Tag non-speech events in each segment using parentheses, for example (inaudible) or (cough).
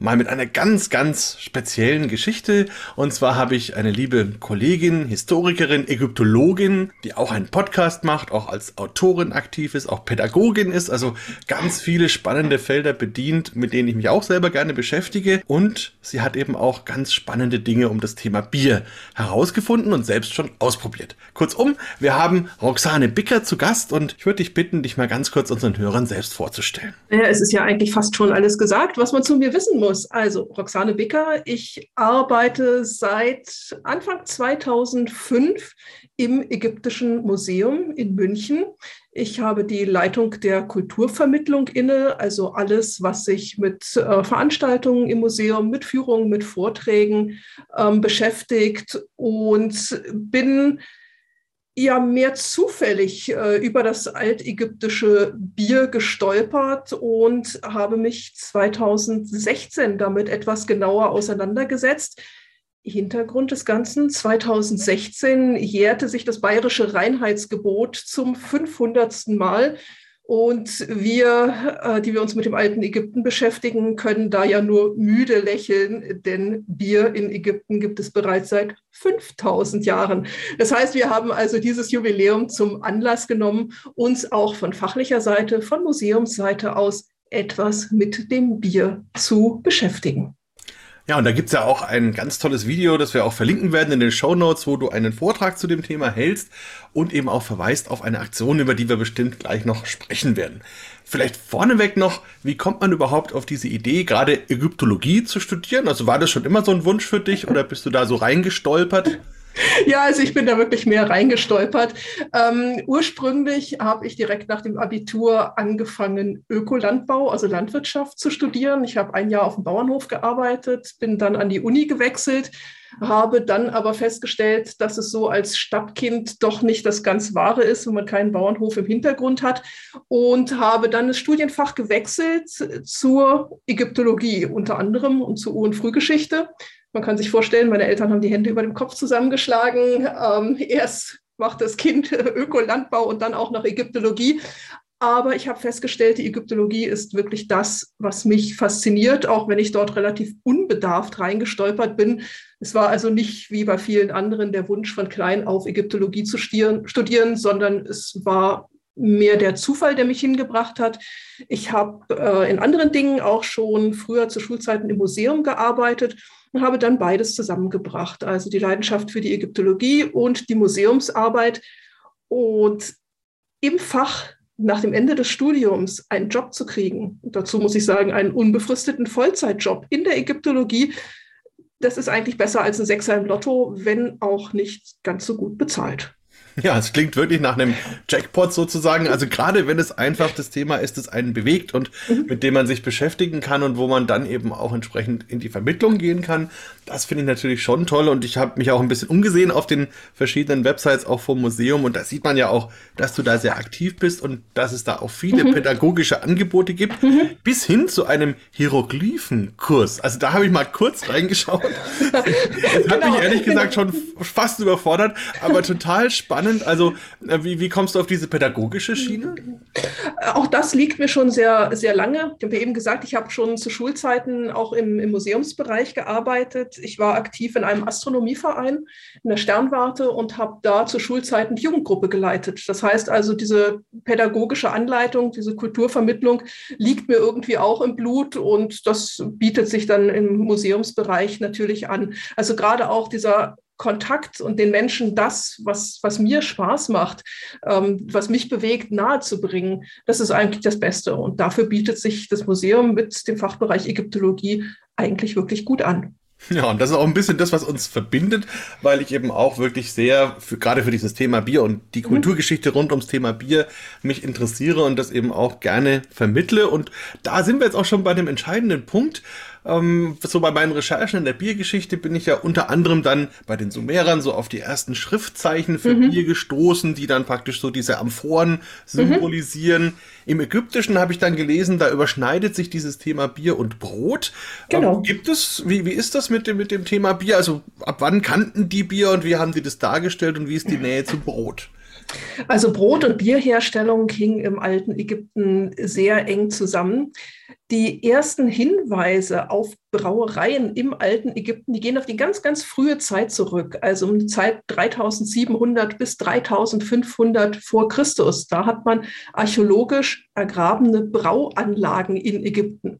mal mit einer ganz, ganz speziellen Geschichte. Und zwar habe ich eine liebe Kollegin, Historikerin, Ägyptologin, die auch einen Podcast macht, auch als Autorin aktiv ist, auch Pädagogin ist, also ganz viele spannende Felder bedient, mit denen ich mich auch selber gerne beschäftige. Und sie hat eben auch ganz spannende Dinge um das Thema Bier herausgefunden und selbst schon ausprobiert. Kurzum, wir haben Roxane Bicker zu Gast und ich würde dich bitten, dich mal ganz kurz unseren Hörern selbst vorzustellen. Ja, es ist ja eigentlich fast schon alles gesagt, was man zu mir wissen muss. Servus, also Roxane Bicker. Ich arbeite seit Anfang 2005 im Ägyptischen Museum in München. Ich habe die Leitung der Kulturvermittlung inne, also alles, was sich mit äh, Veranstaltungen im Museum, mit Führungen, mit Vorträgen ähm, beschäftigt und bin ja mehr zufällig äh, über das altägyptische Bier gestolpert und habe mich 2016 damit etwas genauer auseinandergesetzt. Hintergrund des Ganzen, 2016 jährte sich das bayerische Reinheitsgebot zum 500. Mal und wir, äh, die wir uns mit dem alten Ägypten beschäftigen, können da ja nur müde lächeln, denn Bier in Ägypten gibt es bereits seit 5000 Jahren. Das heißt, wir haben also dieses Jubiläum zum Anlass genommen, uns auch von fachlicher Seite, von Museumsseite aus etwas mit dem Bier zu beschäftigen. Ja, und da gibt's ja auch ein ganz tolles Video, das wir auch verlinken werden in den Show Notes, wo du einen Vortrag zu dem Thema hältst und eben auch verweist auf eine Aktion, über die wir bestimmt gleich noch sprechen werden. Vielleicht vorneweg noch, wie kommt man überhaupt auf diese Idee, gerade Ägyptologie zu studieren? Also war das schon immer so ein Wunsch für dich oder bist du da so reingestolpert? Ja, also ich bin da wirklich mehr reingestolpert. Ähm, ursprünglich habe ich direkt nach dem Abitur angefangen, Ökolandbau, also Landwirtschaft zu studieren. Ich habe ein Jahr auf dem Bauernhof gearbeitet, bin dann an die Uni gewechselt, habe dann aber festgestellt, dass es so als Stadtkind doch nicht das ganz Wahre ist, wenn man keinen Bauernhof im Hintergrund hat und habe dann das Studienfach gewechselt zur Ägyptologie unter anderem und zur Ur- und Frühgeschichte man kann sich vorstellen, meine Eltern haben die Hände über dem Kopf zusammengeschlagen. Ähm, erst macht das Kind (laughs) Ökolandbau und dann auch noch Ägyptologie. Aber ich habe festgestellt, die Ägyptologie ist wirklich das, was mich fasziniert, auch wenn ich dort relativ unbedarft reingestolpert bin. Es war also nicht wie bei vielen anderen der Wunsch von klein auf Ägyptologie zu studieren, sondern es war mehr der Zufall, der mich hingebracht hat. Ich habe äh, in anderen Dingen auch schon früher zu Schulzeiten im Museum gearbeitet und habe dann beides zusammengebracht, also die Leidenschaft für die Ägyptologie und die Museumsarbeit. Und im Fach nach dem Ende des Studiums einen Job zu kriegen, dazu muss ich sagen, einen unbefristeten Vollzeitjob in der Ägyptologie, das ist eigentlich besser als ein Sechser im Lotto, wenn auch nicht ganz so gut bezahlt. (laughs) Ja, es klingt wirklich nach einem Jackpot sozusagen. Also gerade wenn es einfach das Thema ist, das einen bewegt und mhm. mit dem man sich beschäftigen kann und wo man dann eben auch entsprechend in die Vermittlung gehen kann, das finde ich natürlich schon toll. Und ich habe mich auch ein bisschen umgesehen auf den verschiedenen Websites auch vom Museum und da sieht man ja auch, dass du da sehr aktiv bist und dass es da auch viele mhm. pädagogische Angebote gibt, mhm. bis hin zu einem Hieroglyphenkurs. Also da habe ich mal kurz reingeschaut. (laughs) Das genau. hat mich ehrlich gesagt schon fast überfordert, aber total spannend spannend. Also, äh, wie, wie kommst du auf diese pädagogische Schiene? Auch das liegt mir schon sehr, sehr lange. Ich habe eben gesagt, ich habe schon zu Schulzeiten auch im, im Museumsbereich gearbeitet. Ich war aktiv in einem Astronomieverein in der Sternwarte und habe da zu Schulzeiten die Jugendgruppe geleitet. Das heißt also, diese pädagogische Anleitung, diese Kulturvermittlung liegt mir irgendwie auch im Blut und das bietet sich dann im Museumsbereich natürlich an. Also gerade auch dieser Kontakt und den Menschen das, was, was mir Spaß macht, ähm, was mich bewegt, nahezubringen, das ist eigentlich das Beste. Und dafür bietet sich das Museum mit dem Fachbereich Ägyptologie eigentlich wirklich gut an. Ja, und das ist auch ein bisschen das, was uns verbindet, weil ich eben auch wirklich sehr, für, gerade für dieses Thema Bier und die mhm. Kulturgeschichte rund ums Thema Bier mich interessiere und das eben auch gerne vermittle. Und da sind wir jetzt auch schon bei dem entscheidenden Punkt. Ähm, so bei meinen Recherchen in der Biergeschichte bin ich ja unter anderem dann bei den Sumerern so auf die ersten Schriftzeichen für mhm. Bier gestoßen, die dann praktisch so diese Amphoren symbolisieren. Mhm. Im Ägyptischen habe ich dann gelesen, da überschneidet sich dieses Thema Bier und Brot. Genau. Ähm, gibt es, wie, wie ist das mit dem, mit dem Thema Bier? Also ab wann kannten die Bier und wie haben die das dargestellt und wie ist die (laughs) Nähe zu Brot? Also Brot- und Bierherstellung hing im alten Ägypten sehr eng zusammen. Die ersten Hinweise auf Brauereien im alten Ägypten, die gehen auf die ganz, ganz frühe Zeit zurück, also um die Zeit 3700 bis 3500 vor Christus. Da hat man archäologisch ergrabene Brauanlagen in Ägypten.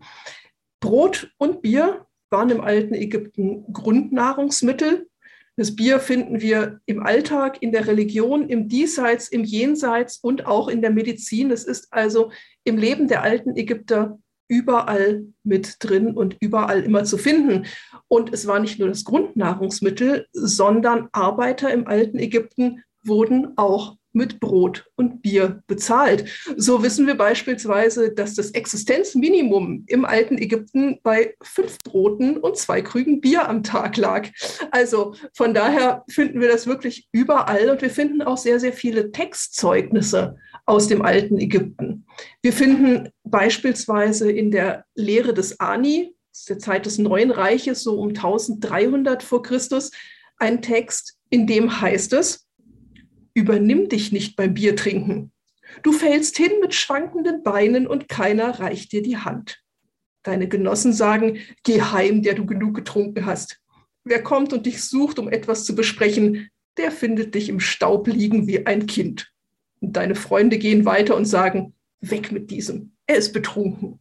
Brot und Bier waren im alten Ägypten Grundnahrungsmittel. Das Bier finden wir im Alltag, in der Religion, im Diesseits, im Jenseits und auch in der Medizin. Es ist also im Leben der alten Ägypter überall mit drin und überall immer zu finden. Und es war nicht nur das Grundnahrungsmittel, sondern Arbeiter im alten Ägypten wurden auch mit Brot und Bier bezahlt. So wissen wir beispielsweise, dass das Existenzminimum im alten Ägypten bei fünf Broten und zwei Krügen Bier am Tag lag. Also von daher finden wir das wirklich überall und wir finden auch sehr, sehr viele Textzeugnisse aus dem alten Ägypten. Wir finden beispielsweise in der Lehre des Ani, der Zeit des Neuen Reiches, so um 1300 vor Christus, einen Text, in dem heißt es, übernimm dich nicht beim Biertrinken. Du fällst hin mit schwankenden Beinen und keiner reicht dir die Hand. Deine Genossen sagen, geh heim, der du genug getrunken hast. Wer kommt und dich sucht, um etwas zu besprechen, der findet dich im Staub liegen wie ein Kind. Und deine Freunde gehen weiter und sagen, weg mit diesem, er ist betrunken.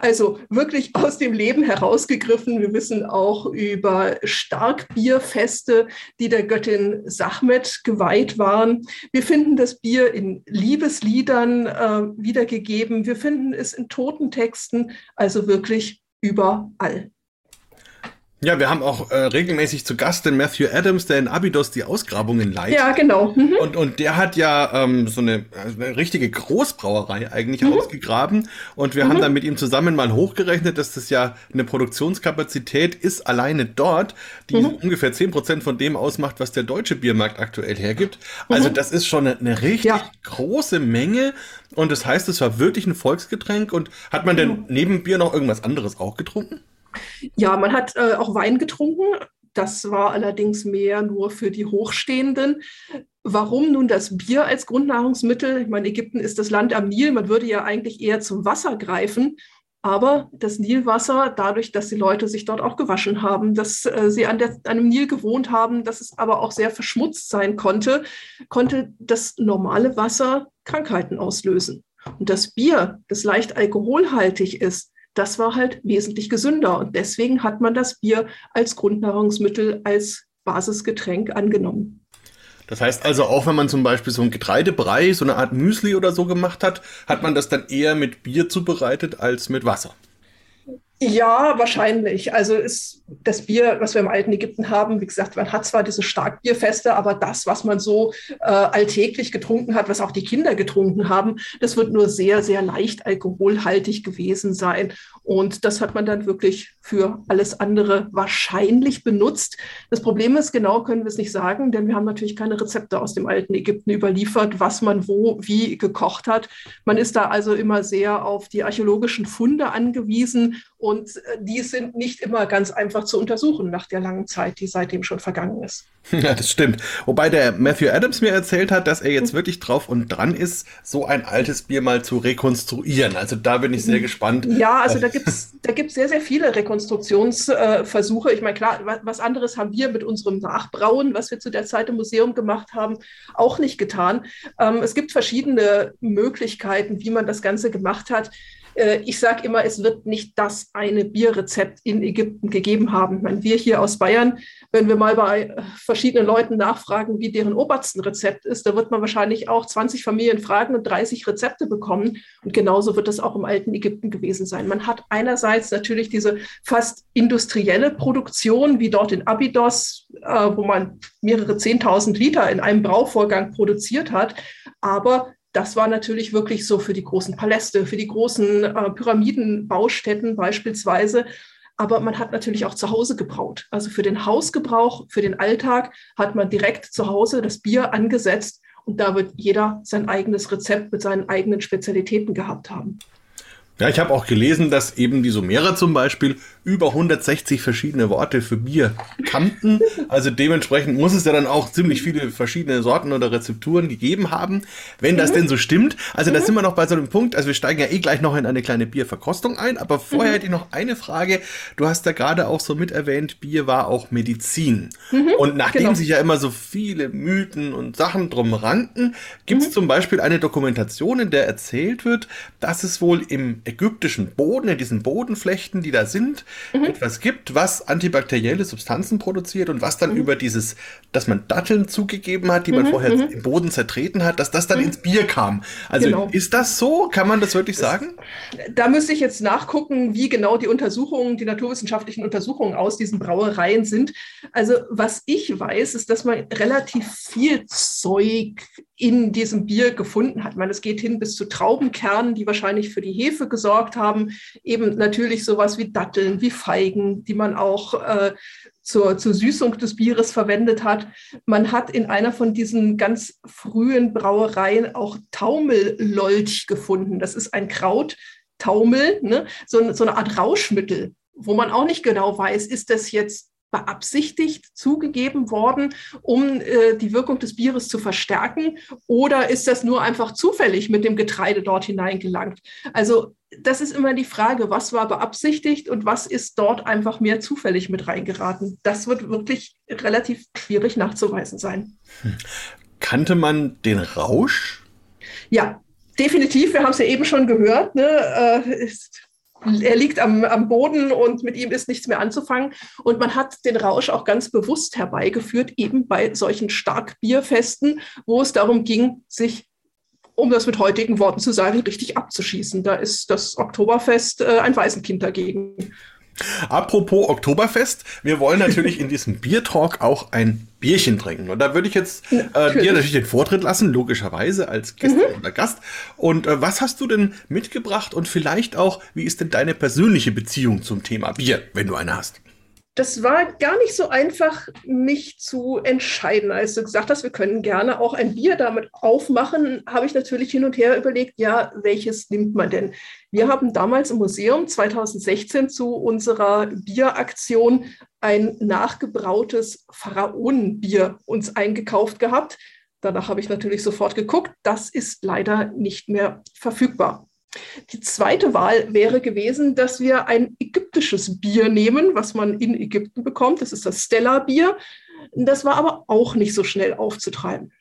Also wirklich aus dem Leben herausgegriffen. Wir wissen auch über Starkbierfeste, die der Göttin Sachmet geweiht waren. Wir finden das Bier in Liebesliedern äh, wiedergegeben. Wir finden es in Totentexten, also wirklich überall. Ja, wir haben auch äh, regelmäßig zu Gast den Matthew Adams, der in Abydos die Ausgrabungen leitet. Ja, genau. Mhm. Und, und der hat ja ähm, so eine, eine richtige Großbrauerei eigentlich mhm. ausgegraben. Und wir mhm. haben dann mit ihm zusammen mal hochgerechnet, dass das ja eine Produktionskapazität ist, alleine dort, die mhm. ungefähr zehn Prozent von dem ausmacht, was der deutsche Biermarkt aktuell hergibt. Also mhm. das ist schon eine, eine richtig ja. große Menge. Und das heißt, es war wirklich ein Volksgetränk. Und hat man denn mhm. neben Bier noch irgendwas anderes auch getrunken? Ja, man hat äh, auch Wein getrunken. Das war allerdings mehr nur für die Hochstehenden. Warum nun das Bier als Grundnahrungsmittel? Ich meine, Ägypten ist das Land am Nil. Man würde ja eigentlich eher zum Wasser greifen. Aber das Nilwasser, dadurch, dass die Leute sich dort auch gewaschen haben, dass äh, sie an, der, an dem Nil gewohnt haben, dass es aber auch sehr verschmutzt sein konnte, konnte das normale Wasser Krankheiten auslösen. Und das Bier, das leicht alkoholhaltig ist, das war halt wesentlich gesünder. Und deswegen hat man das Bier als Grundnahrungsmittel, als Basisgetränk angenommen. Das heißt also, auch wenn man zum Beispiel so ein Getreidebrei, so eine Art Müsli oder so gemacht hat, hat man das dann eher mit Bier zubereitet als mit Wasser. Ja, wahrscheinlich. Also ist das Bier, was wir im alten Ägypten haben, wie gesagt, man hat zwar diese Starkbierfeste, aber das, was man so äh, alltäglich getrunken hat, was auch die Kinder getrunken haben, das wird nur sehr, sehr leicht alkoholhaltig gewesen sein. Und das hat man dann wirklich für alles andere wahrscheinlich benutzt. Das Problem ist, genau können wir es nicht sagen, denn wir haben natürlich keine Rezepte aus dem alten Ägypten überliefert, was man wo, wie gekocht hat. Man ist da also immer sehr auf die archäologischen Funde angewiesen und äh, die sind nicht immer ganz einfach zu untersuchen nach der langen Zeit, die seitdem schon vergangen ist. (laughs) Ja, das stimmt. Wobei der Matthew Adams mir erzählt hat, dass er jetzt mhm. wirklich drauf und dran ist, so ein altes Bier mal zu rekonstruieren. Also da bin ich sehr gespannt. Ja, also da gibt es da gibt's sehr, sehr viele Rekonstruktionsversuche. Ich meine, klar, was anderes haben wir mit unserem Nachbrauen, was wir zu der Zeit im Museum gemacht haben, auch nicht getan. Ähm, es gibt verschiedene Möglichkeiten, wie man das Ganze gemacht hat. Äh, ich sage immer, es wird nicht das eine Bierrezept in Ägypten gegeben haben. Meine, wir hier aus Bayern, wenn wir mal bei äh, verschiedenen Leuten nachfragen, wie deren Oberstenrezept ist, da wird man wahrscheinlich auch 20 Familien fragen und 30 Rezepte bekommen. Und genauso wird das auch im alten Ägypten gewesen sein. Man hat einerseits natürlich diese fast industrielle Produktion, wie dort in Abydos, äh, wo man mehrere 10.000 Liter in einem Brauvorgang produziert hat. Aber das war natürlich wirklich so für die großen Paläste, für die großen äh, Pyramidenbaustätten beispielsweise. aber man hat natürlich auch zu Hause gebraut. Also für den Hausgebrauch, für den Alltag hat man direkt zu Hause das Bier angesetzt und da wird jeder sein eigenes Rezept mit seinen eigenen Spezialitäten gehabt haben. Ja, ich habe auch gelesen, dass eben die Sumerer zum Beispiel über 160 verschiedene Worte für Bier kannten. Also dementsprechend muss es ja dann auch ziemlich viele verschiedene Sorten oder Rezepturen gegeben haben, wenn das mhm. denn so stimmt. Also mhm. da sind wir noch bei so einem Punkt. Also wir steigen ja eh gleich noch in eine kleine Bierverkostung ein, aber vorher mhm. hätte ich noch eine Frage. Du hast da gerade auch so mit erwähnt, Bier war auch Medizin. Mhm. Und nachdem genau. sich ja immer so viele Mythen und Sachen drum ranken, gibt es mhm. zum Beispiel eine Dokumentation, in der erzählt wird, dass es wohl im ägyptischen Boden, in diesen Bodenflechten, die da sind, mhm. etwas gibt, was antibakterielle Substanzen produziert und was dann mhm. über dieses, dass man Datteln zugegeben hat, die man mhm. vorher mhm. im Boden zertreten hat, dass das dann mhm. ins Bier kam. Also genau. ist das so? Kann man das wirklich sagen? Da müsste ich jetzt nachgucken, wie genau die Untersuchungen, die naturwissenschaftlichen Untersuchungen aus diesen Brauereien sind. Also was ich weiß, ist, dass man relativ viel Zeug in diesem Bier gefunden hat. Ich meine, es geht hin bis zu Traubenkernen, die wahrscheinlich für die Hefe gesorgt haben. Eben natürlich sowas wie Datteln, wie Feigen, die man auch äh, zur, zur Süßung des Bieres verwendet hat. Man hat in einer von diesen ganz frühen Brauereien auch Taumellolch gefunden. Das ist ein Kraut, Taumel, ne? so, so eine Art Rauschmittel, wo man auch nicht genau weiß, ist das jetzt beabsichtigt zugegeben worden, um äh, die Wirkung des Bieres zu verstärken? Oder ist das nur einfach zufällig mit dem Getreide dort hineingelangt? Also das ist immer die Frage, was war beabsichtigt und was ist dort einfach mehr zufällig mit reingeraten? Das wird wirklich relativ schwierig nachzuweisen sein. Hm. Kannte man den Rausch? Ja, definitiv. Wir haben es ja eben schon gehört. Ne? Äh, ist er liegt am, am Boden und mit ihm ist nichts mehr anzufangen. Und man hat den Rausch auch ganz bewusst herbeigeführt, eben bei solchen Starkbierfesten, wo es darum ging, sich um das mit heutigen Worten zu sagen, richtig abzuschießen. Da ist das Oktoberfest äh, ein Waisenkind dagegen. Apropos Oktoberfest, wir wollen natürlich in diesem Biertalk auch ein Bierchen trinken. Und da würde ich jetzt äh, natürlich. dir natürlich den Vortritt lassen, logischerweise als Gast mhm. oder Gast. Und äh, was hast du denn mitgebracht und vielleicht auch, wie ist denn deine persönliche Beziehung zum Thema Bier, wenn du eine hast? Das war gar nicht so einfach, mich zu entscheiden. Als du gesagt hast, wir können gerne auch ein Bier damit aufmachen, habe ich natürlich hin und her überlegt, ja, welches nimmt man denn? Wir haben damals im Museum 2016 zu unserer Bieraktion ein nachgebrautes Pharaonenbier uns eingekauft gehabt. Danach habe ich natürlich sofort geguckt. Das ist leider nicht mehr verfügbar. Die zweite Wahl wäre gewesen, dass wir ein ägyptisches Bier nehmen, was man in Ägypten bekommt. Das ist das Stella-Bier. Das war aber auch nicht so schnell aufzutreiben.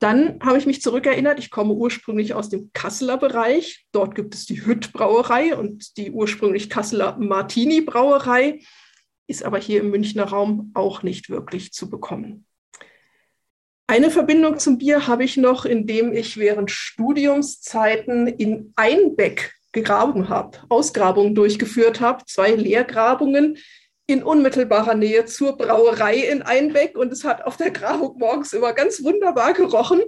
Dann habe ich mich zurückerinnert, ich komme ursprünglich aus dem Kasseler Bereich. Dort gibt es die Hütt-Brauerei und die ursprünglich Kasseler Martini-Brauerei, ist aber hier im Münchner Raum auch nicht wirklich zu bekommen. Eine Verbindung zum Bier habe ich noch, indem ich während Studiumszeiten in Einbeck gegraben habe, Ausgrabungen durchgeführt habe, zwei Leergrabungen in unmittelbarer Nähe zur Brauerei in Einbeck und es hat auf der Grabung morgens immer ganz wunderbar gerochen.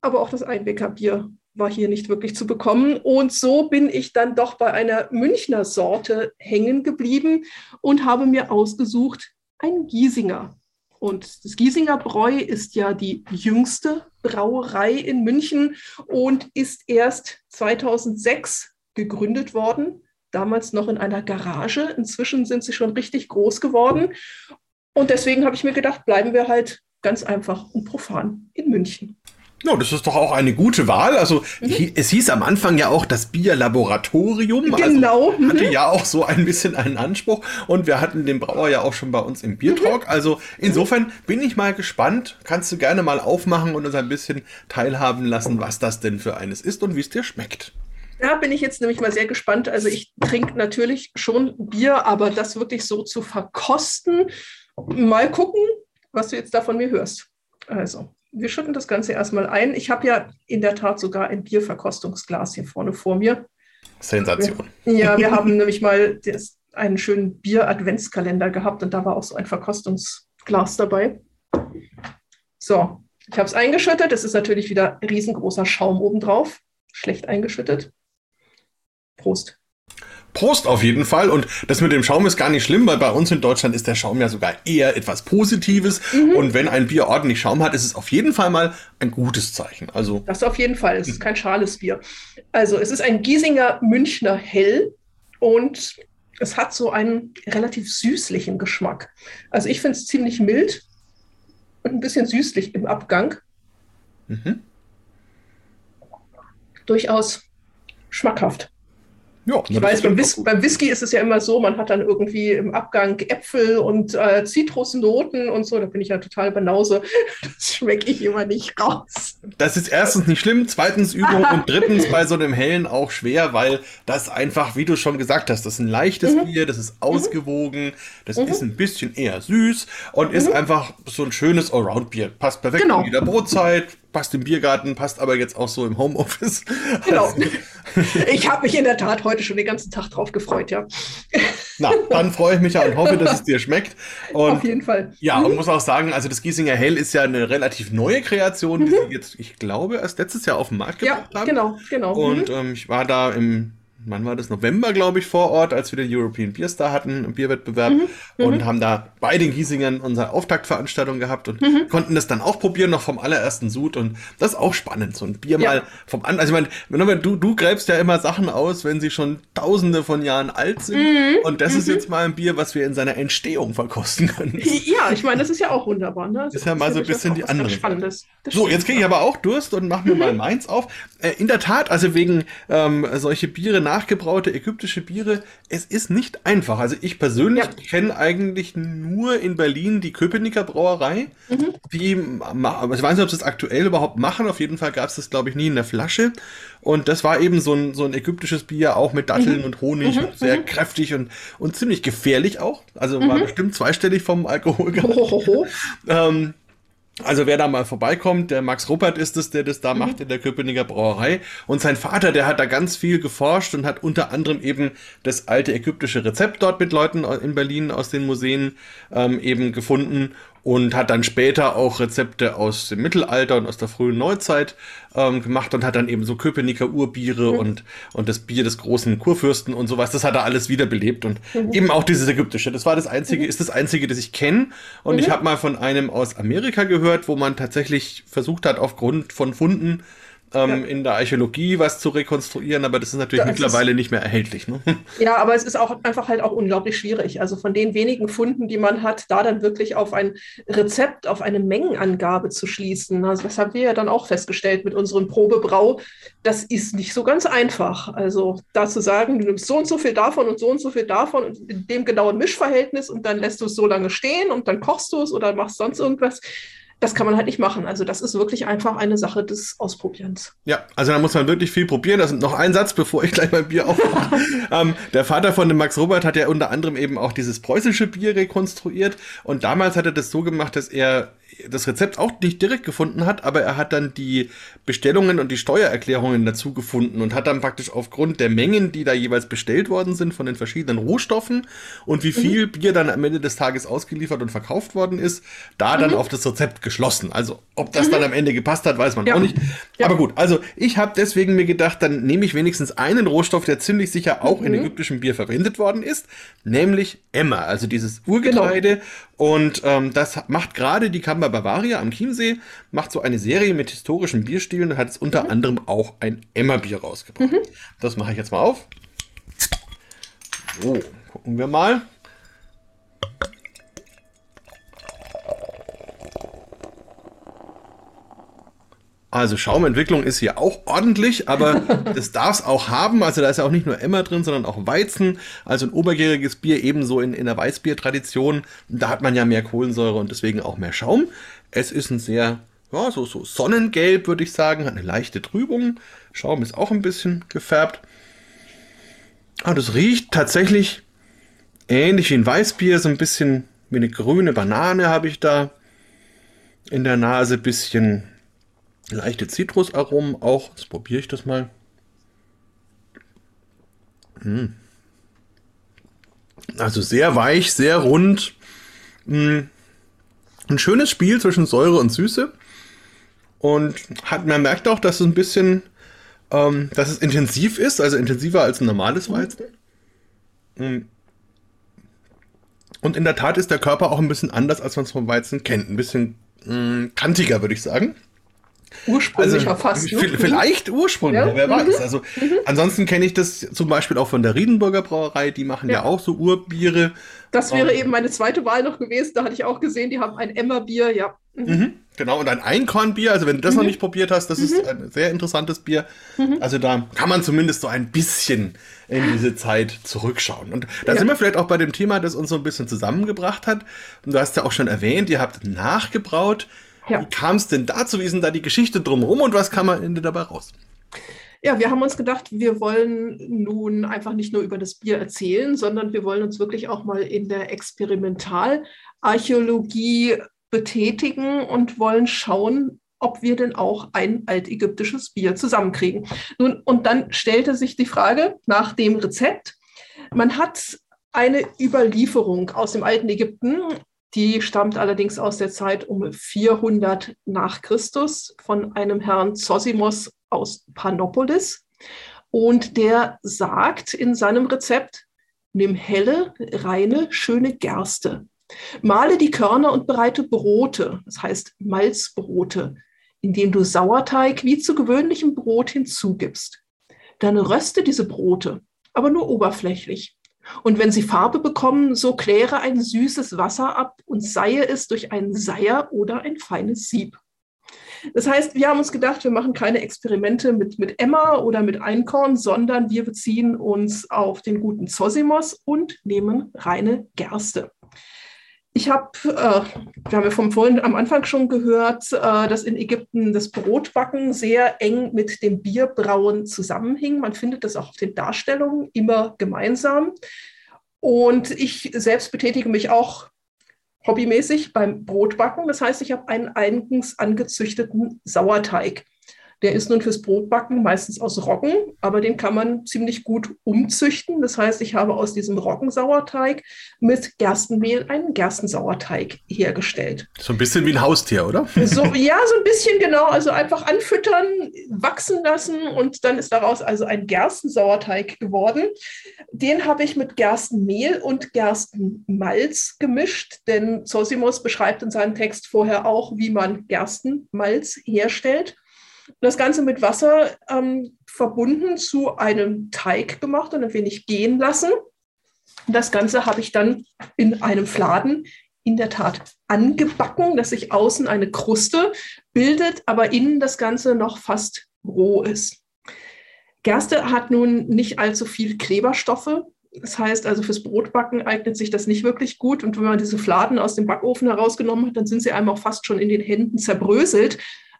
Aber auch das Einbecker Bier war hier nicht wirklich zu bekommen. Und so bin ich dann doch bei einer Münchner Sorte hängen geblieben und habe mir ausgesucht ein Giesinger. Und das Giesinger Bräu ist ja die jüngste Brauerei in München und ist erst 2006 gegründet worden. Damals noch in einer Garage. Inzwischen sind sie schon richtig groß geworden. Und deswegen habe ich mir gedacht, bleiben wir halt ganz einfach und profan in München. Ja, das ist doch auch eine gute Wahl. Also mhm. es hieß am Anfang ja auch das Bierlaboratorium. Also genau. Also, hatte ja auch so ein bisschen einen Anspruch. Und wir hatten den Brauer ja auch schon bei uns im Biertalk. Mhm. Also insofern bin ich mal gespannt. Kannst du gerne mal aufmachen und uns ein bisschen teilhaben lassen, was das denn für eines ist und wie es dir schmeckt. Da bin ich jetzt nämlich mal sehr gespannt. Also ich trinke natürlich schon Bier, aber das wirklich so zu verkosten, mal gucken, was du jetzt da von mir hörst. Also wir schütten das Ganze erstmal ein. Ich habe ja in der Tat sogar ein Bierverkostungsglas hier vorne vor mir. Sensation. ja, wir (laughs) haben nämlich mal das, einen schönen Bier-Adventskalender gehabt und da war auch so ein Verkostungsglas dabei. So, ich habe es eingeschüttet. Es ist natürlich wieder riesengroßer Schaum obendrauf. Schlecht eingeschüttet. Prost. Prost auf jeden Fall. Und das mit dem Schaum ist gar nicht schlimm, weil bei uns in Deutschland ist der Schaum ja sogar eher etwas Positives. Mhm. Und wenn ein Bier ordentlich Schaum hat, ist es auf jeden Fall mal ein gutes Zeichen. Also das auf jeden Fall. Es ist kein schales Bier. Also es ist ein Giesinger Münchner Hell und es hat so einen relativ süßlichen Geschmack. Also ich finde es ziemlich mild und ein bisschen süßlich im Abgang. Mhm. Durchaus schmackhaft. Ja, ich weiß, beim, Whis beim, Whisky ist es ja immer so, man hat dann irgendwie im Abgang Äpfel und äh, Zitrusnoten und so. Da bin ich ja total Banause. (laughs) Das schmecke ich immer nicht raus. Das ist erstens nicht schlimm, zweitens Übung und drittens bei so einem hellen auch schwer, weil das einfach, wie du schon gesagt hast, das ist ein leichtes mhm. Bier, das ist ausgewogen, das mhm. ist ein bisschen eher süß und mhm. ist einfach so ein schönes Allround-Bier. Passt perfekt genau. in jeder Brotzeit, passt im Biergarten, passt aber jetzt auch so im Homeoffice. (laughs) Genau. Also, ich habe mich in der Tat heute schon den ganzen Tag drauf gefreut, ja. (laughs) Na, dann freue ich mich ja und hoffe, dass es dir schmeckt. Und Auf jeden Fall. Ja, und mhm. muss auch sagen, also das Giesinger Hell ist ja eine relativ neue Kreation, die mhm. sie jetzt, ich glaube, erst letztes Jahr auf den Markt gebracht ja, haben. Genau, genau. Und mhm. ähm, ich war da im wann war das? November, glaube ich, vor Ort, als wir den European Beer Star hatten, einen Bierwettbewerb mhm, und mhm. haben da bei den Giesingern unsere Auftaktveranstaltung gehabt und mhm. konnten das dann auch probieren, noch vom allerersten Sud und das ist auch spannend, so ein Bier ja. mal vom an, also ich meine, du, du gräbst ja immer Sachen aus, wenn sie schon tausende von Jahren alt sind mhm. und das ist mhm. jetzt mal ein Bier, was wir in seiner Entstehung verkosten können. Ja, ich meine, das ist ja auch wunderbar. Ne? Das ist ja mal so ein bisschen die andere. Spannendes. So, jetzt kriege ich aber auch Durst und mach mir mhm. mal meins auf. Äh, in der Tat, also wegen ähm, solche Biere nachgebraute ägyptische Biere, es ist nicht einfach. Also ich persönlich ja. kenne eigentlich nur in Berlin die Köpenicker Brauerei, mhm. die, ich weiß nicht, ob sie das aktuell überhaupt machen, auf jeden Fall gab es das, glaube ich, nie in der Flasche. Und das war eben so ein, so ein ägyptisches Bier, auch mit Datteln mhm. und Honig, mhm. und sehr mhm. kräftig und, und ziemlich gefährlich auch. Also war mhm. bestimmt zweistellig vom Alkoholgehalt. Oh, ähm, also wer da mal vorbeikommt, der Max Ruppert ist es, der das da mhm. macht in der Köpenicker Brauerei. Und sein Vater, der hat da ganz viel geforscht und hat unter anderem eben das alte ägyptische Rezept dort mit Leuten in Berlin aus den Museen ähm, eben gefunden und hat dann später auch Rezepte aus dem Mittelalter und aus der frühen Neuzeit ähm, gemacht und hat dann eben so Köpenicker Urbiere mhm. und, und das Bier des großen Kurfürsten und sowas. Das hat er alles wiederbelebt und mhm. eben auch dieses ägyptische. Das war das einzige, mhm. ist das einzige, das ich kenne. Und ich mhm. habe mal von einem aus Amerika gehört, wo man tatsächlich versucht hat, aufgrund von Funden ähm, ja. in der Archäologie was zu rekonstruieren, aber das ist natürlich das mittlerweile ist, nicht mehr erhältlich. Ne? (laughs) Ja, aber es ist auch einfach halt auch unglaublich schwierig. Also von den wenigen Funden, die man hat, da dann wirklich auf ein Rezept, auf eine Mengenangabe zu schließen. Also das haben wir ja dann auch festgestellt mit unserem Probebrau. Das ist nicht so ganz einfach. Also da zu sagen, du nimmst so und so viel davon und so und so viel davon und in dem genauen Mischverhältnis und dann lässt du es so lange stehen und dann kochst du es oder machst sonst irgendwas das kann man halt nicht machen. Also das ist wirklich einfach eine Sache des Ausprobierens. Ja, also da muss man wirklich viel probieren. Das ist noch ein Satz, bevor ich gleich mein Bier aufmache. (laughs) ähm, der Vater von dem Max Robert hat ja unter anderem eben auch dieses preußische Bier rekonstruiert. Und damals hat er das so gemacht, dass er das Rezept auch nicht direkt gefunden hat, aber er hat dann die Bestellungen und die Steuererklärungen dazu gefunden und hat dann praktisch aufgrund der Mengen, die da jeweils bestellt worden sind von den verschiedenen Rohstoffen und wie viel mhm. Bier dann am Ende des Tages ausgeliefert und verkauft worden ist, da mhm. dann auf das Rezept geschlossen. Also ob das mhm. dann am Ende gepasst hat, weiß man ja. auch nicht. Ja. Aber gut, also ich habe deswegen mir gedacht, dann nehme ich wenigstens einen Rohstoff, der ziemlich sicher auch in mhm. ägyptischem Bier verwendet worden ist, nämlich Emmer, also dieses Urgetreide. Genau. Und ähm, das macht gerade die Kamba Bavaria am Chiemsee, macht so eine Serie mit historischen Bierstilen und hat jetzt unter mhm. anderem auch ein Emmerbier rausgebracht. Mhm. Das mache ich jetzt mal auf. So, gucken wir mal. Also Schaumentwicklung ist hier auch ordentlich, aber (laughs) das darf es auch haben. Also da ist ja auch nicht nur Emmer drin, sondern auch Weizen. Also ein obergäriges Bier ebenso in, in der Weißbiertradition. Da hat man ja mehr Kohlensäure und deswegen auch mehr Schaum. Es ist ein sehr, ja, so, so Sonnengelb, würde ich sagen, hat eine leichte Trübung. Schaum ist auch ein bisschen gefärbt. Aber das riecht tatsächlich ähnlich wie ein Weißbier, so ein bisschen wie eine grüne Banane habe ich da in der Nase, bisschen leichte Zitrusaromen auch. Jetzt probiere ich das mal. Hm. Also sehr weich, sehr rund. Hm. Ein schönes Spiel zwischen Säure und Süße. Und hat, man merkt auch, dass es ein bisschen, ähm, dass es intensiv ist, also intensiver als ein normales Weizen. Mm. Und in der Tat ist der Körper auch ein bisschen anders, als man es vom Weizen kennt. Ein bisschen kantiger, würde ich sagen. Ursprünglicher also, fast. Ne? Vielleicht ursprünglich, ja? wer weiß. Mhm. Also mhm. ansonsten kenne ich das zum Beispiel auch von der Riedenburger Brauerei, die machen ja, ja auch so Urbiere. Das wäre eben meine zweite Wahl noch gewesen. Da hatte ich auch gesehen, die haben ein Emmerbier, ja. Mhm. mhm. Genau, und ein Einkornbier. Also, wenn du das mhm. noch nicht probiert hast, das mhm. ist ein sehr interessantes Bier. Mhm. Also, da kann man zumindest so ein bisschen in diese Zeit zurückschauen. Und da ja. sind wir vielleicht auch bei dem Thema, das uns so ein bisschen zusammengebracht hat. Und du hast ja auch schon erwähnt, ihr habt nachgebraut. Ja. Wie kam es denn dazu? Wie ist denn da die Geschichte drumherum und was kam am Ende dabei raus? Ja, wir haben uns gedacht, wir wollen nun einfach nicht nur über das Bier erzählen, sondern wir wollen uns wirklich auch mal in der Experimentalarchäologie betätigen und wollen schauen, ob wir denn auch ein altägyptisches Bier zusammenkriegen. Nun, und dann stellte sich die Frage nach dem Rezept. Man hat eine Überlieferung aus dem alten Ägypten, die stammt allerdings aus der Zeit um 400 nach Christus von einem Herrn Zosimos aus Panopolis. Und der sagt in seinem Rezept, nimm helle, reine, schöne Gerste. Male die Körner und bereite Brote, das heißt Malzbrote, indem du Sauerteig wie zu gewöhnlichem Brot hinzugibst. Dann röste diese Brote, aber nur oberflächlich. Und wenn sie Farbe bekommen, so kläre ein süßes Wasser ab und seie es durch einen Seier oder ein feines Sieb. Das heißt, wir haben uns gedacht, wir machen keine Experimente mit, mit Emma oder mit Einkorn, sondern wir beziehen uns auf den guten Zosimos und nehmen reine Gerste. Ich habe, äh, wir haben ja vom vorhin am Anfang schon gehört, äh, dass in Ägypten das Brotbacken sehr eng mit dem Bierbrauen zusammenhing. Man findet das auch auf den Darstellungen immer gemeinsam. Und ich selbst betätige mich auch hobbymäßig beim Brotbacken. Das heißt, ich habe einen eigens angezüchteten Sauerteig. Der ist nun fürs Brotbacken meistens aus Roggen, aber den kann man ziemlich gut umzüchten. Das heißt, ich habe aus diesem Roggensauerteig mit Gerstenmehl einen Gerstensauerteig hergestellt. So ein bisschen wie ein Haustier, oder? So, ja, so ein bisschen genau. Also einfach anfüttern, wachsen lassen und dann ist daraus also ein Gerstensauerteig geworden. Den habe ich mit Gerstenmehl und Gerstenmalz gemischt, denn Zosimos beschreibt in seinem Text vorher auch, wie man Gerstenmalz herstellt das Ganze mit Wasser ähm, verbunden zu einem Teig gemacht und ein wenig gehen lassen. Das Ganze habe ich dann in einem Fladen in der Tat angebacken, dass sich außen eine Kruste bildet, aber innen das Ganze noch fast roh ist. Gerste hat nun nicht allzu viel Kleberstoffe. Das heißt also, fürs Brotbacken eignet sich das nicht wirklich gut. Und wenn man diese Fladen aus dem Backofen herausgenommen hat, dann sind sie einem auch fast schon in den Händen zerbröselt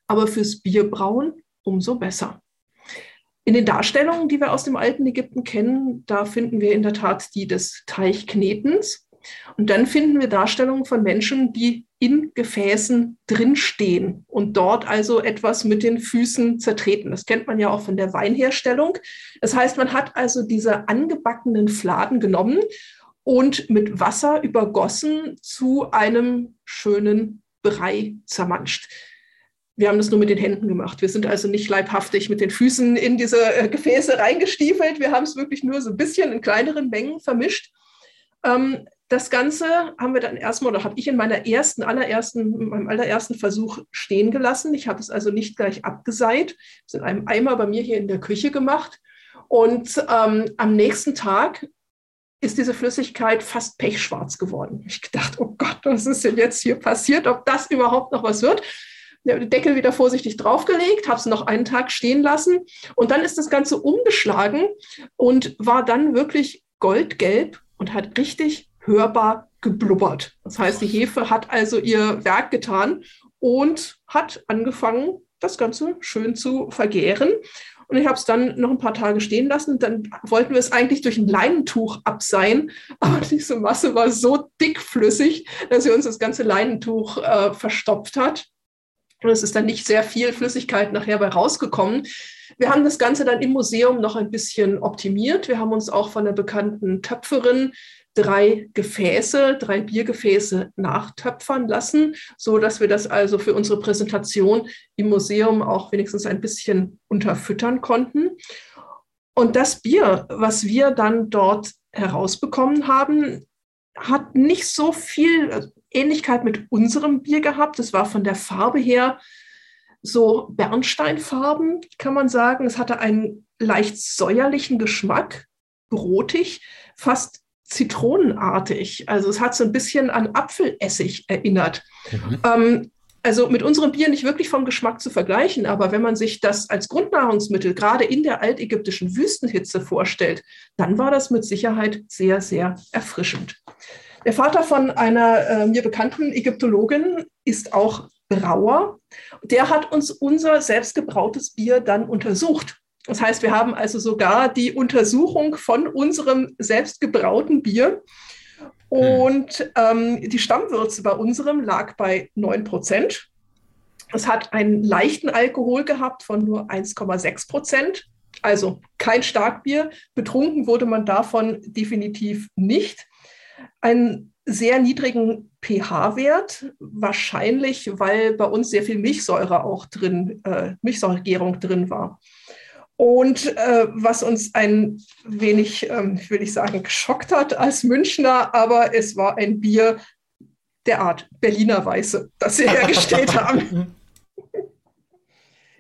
aber fürs Bierbrauen umso besser. In den Darstellungen, die wir aus dem alten Ägypten kennen, da finden wir in der Tat die des Teichknetens. Und dann finden wir Darstellungen von Menschen, die in Gefäßen drinstehen und dort also etwas mit den Füßen zertreten. Das kennt man ja auch von der Weinherstellung. Das heißt, man hat also diese angebackenen Fladen genommen und mit Wasser übergossen zu einem schönen Brei zermanscht. Wir haben das nur mit den Händen gemacht. Wir sind also nicht leibhaftig mit den Füßen in diese äh, Gefäße reingestiefelt. Wir haben es wirklich nur so ein bisschen in kleineren Mengen vermischt. Ähm, das Ganze haben wir dann erstmal, oder habe ich in meiner ersten, allerersten, meinem allerersten Versuch stehen gelassen. Ich habe es also nicht gleich abgeseit. Es in einem Eimer bei mir hier in der Küche gemacht. Und ähm, am nächsten Tag ist diese Flüssigkeit fast pechschwarz geworden. Ich dachte, oh Gott, was ist denn jetzt hier passiert? Ob das überhaupt noch was wird? Den Deckel wieder vorsichtig draufgelegt, habe es noch einen Tag stehen lassen und dann ist das Ganze umgeschlagen und war dann wirklich goldgelb und hat richtig hörbar geblubbert. Das heißt, die Hefe hat also ihr Werk getan und hat angefangen, das Ganze schön zu vergären. Und ich habe es dann noch ein paar Tage stehen lassen. Dann wollten wir es eigentlich durch ein Leinentuch abseihen. Aber diese Masse war so dickflüssig, dass sie uns das ganze Leinentuch äh, verstopft hat. Und es ist dann nicht sehr viel Flüssigkeit nachher bei rausgekommen. Wir haben das Ganze dann im Museum noch ein bisschen optimiert. Wir haben uns auch von der bekannten Töpferin drei Gefäße, drei Biergefäße nachtöpfern lassen, so dass wir das also für unsere Präsentation im Museum auch wenigstens ein bisschen unterfüttern konnten. Und das Bier, was wir dann dort herausbekommen haben, hat nicht so viel Ähnlichkeit mit unserem Bier gehabt. Es war von der Farbe her so Bernsteinfarben, kann man sagen. Es hatte einen leicht säuerlichen Geschmack, brotig, fast zitronenartig. Also es hat so ein bisschen an Apfelessig erinnert. Mhm. Ähm, also mit unserem Bier nicht wirklich vom Geschmack zu vergleichen, aber wenn man sich das als Grundnahrungsmittel gerade in der altägyptischen Wüstenhitze vorstellt, dann war das mit Sicherheit sehr, sehr erfrischend. Der Vater von einer äh, mir bekannten Ägyptologin ist auch Brauer. Der hat uns unser selbstgebrautes Bier dann untersucht. Das heißt, wir haben also sogar die Untersuchung von unserem selbstgebrauten Bier. Und ähm, die Stammwürze bei unserem lag bei 9 Prozent. Es hat einen leichten Alkohol gehabt von nur 1,6 Prozent. Also kein Starkbier. Betrunken wurde man davon definitiv nicht. Einen sehr niedrigen pH-Wert, wahrscheinlich, weil bei uns sehr viel Milchsäure auch drin, äh, Milchsäuregärung drin war. Und äh, was uns ein wenig, ähm, will ich sagen, geschockt hat als Münchner, aber es war ein Bier der Art Berliner Weiße, das wir hergestellt (laughs) haben.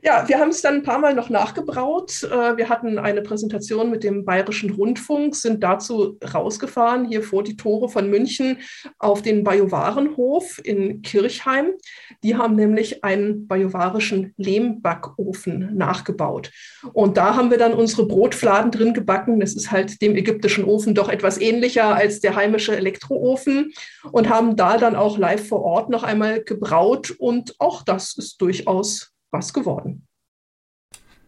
Ja, wir haben es dann ein paar Mal noch nachgebraut. Äh, wir hatten eine Präsentation mit dem Bayerischen Rundfunk, sind dazu rausgefahren, hier vor die Tore von München auf den Bajowarenhof in Kirchheim. Die haben nämlich einen bajowarischen Lehmbackofen nachgebaut. Und da haben wir dann unsere Brotfladen drin gebacken. Das ist halt dem ägyptischen Ofen doch etwas ähnlicher als der heimische Elektroofen und haben da dann auch live vor Ort noch einmal gebraut. Und auch das ist durchaus was geworden.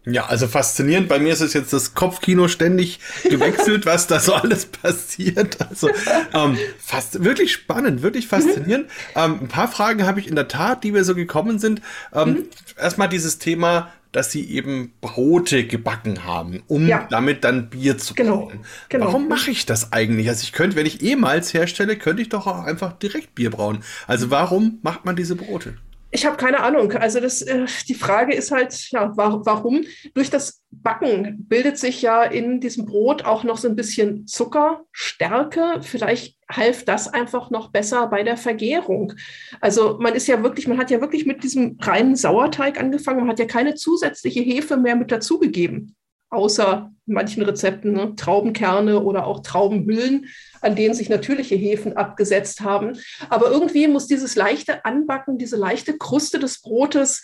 Ja, also faszinierend. Bei mir ist es jetzt das Kopfkino ständig gewechselt, (laughs) was da so alles passiert. Also ähm, fast wirklich spannend, wirklich faszinierend. Mhm. Ähm, ein paar Fragen habe ich in der Tat, die mir so gekommen sind. Ähm, mhm. Erstmal dieses Thema, dass sie eben Brote gebacken haben, um ja. damit dann Bier zu genau. brauen. Genau. Warum mache ich das eigentlich? Also ich könnte, wenn ich ehemals herstelle, könnte ich doch auch einfach direkt Bier brauen. Also warum macht man diese Brote? Ich habe keine Ahnung. Also das, äh, die Frage ist halt, ja, war, warum? Durch das Backen bildet sich ja in diesem Brot auch noch so ein bisschen Zuckerstärke. Vielleicht half das einfach noch besser bei der Vergärung. Also man ist ja wirklich, man hat ja wirklich mit diesem reinen Sauerteig angefangen. Man hat ja keine zusätzliche Hefe mehr mit dazugegeben außer manchen Rezepten ne, Traubenkerne oder auch Traubenhüllen, an denen sich natürliche Hefen abgesetzt haben. Aber irgendwie muss dieses leichte Anbacken, diese leichte Kruste des Brotes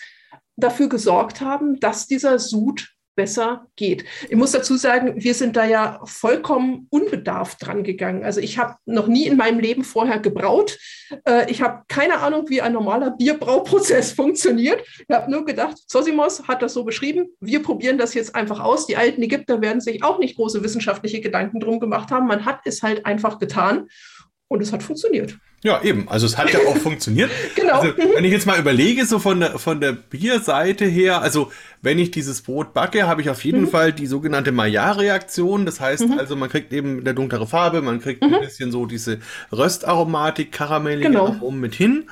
dafür gesorgt haben, dass dieser Sud besser geht. Ich muss dazu sagen, wir sind da ja vollkommen unbedarft dran gegangen. Also ich habe noch nie in meinem Leben vorher gebraut. Äh, ich habe keine Ahnung, wie ein normaler Bierbrauprozess (laughs) funktioniert. Ich habe nur gedacht, Zosimos hat das so beschrieben. Wir probieren das jetzt einfach aus. Die alten Ägypter werden sich auch nicht große wissenschaftliche Gedanken drum gemacht haben. Man hat es halt einfach getan und es hat funktioniert. Ja, eben. Also es hat ja auch funktioniert. (laughs) genau. Also, wenn ich jetzt mal überlege, so von der, von der Bierseite her, also wenn ich dieses Brot backe, habe ich auf jeden mhm. Fall die sogenannte Maillard-Reaktion. Das heißt mhm. also, man kriegt eben eine dunklere Farbe, man kriegt mhm. ein bisschen so diese Röstaromatik, karamellige genau. oben mit hin.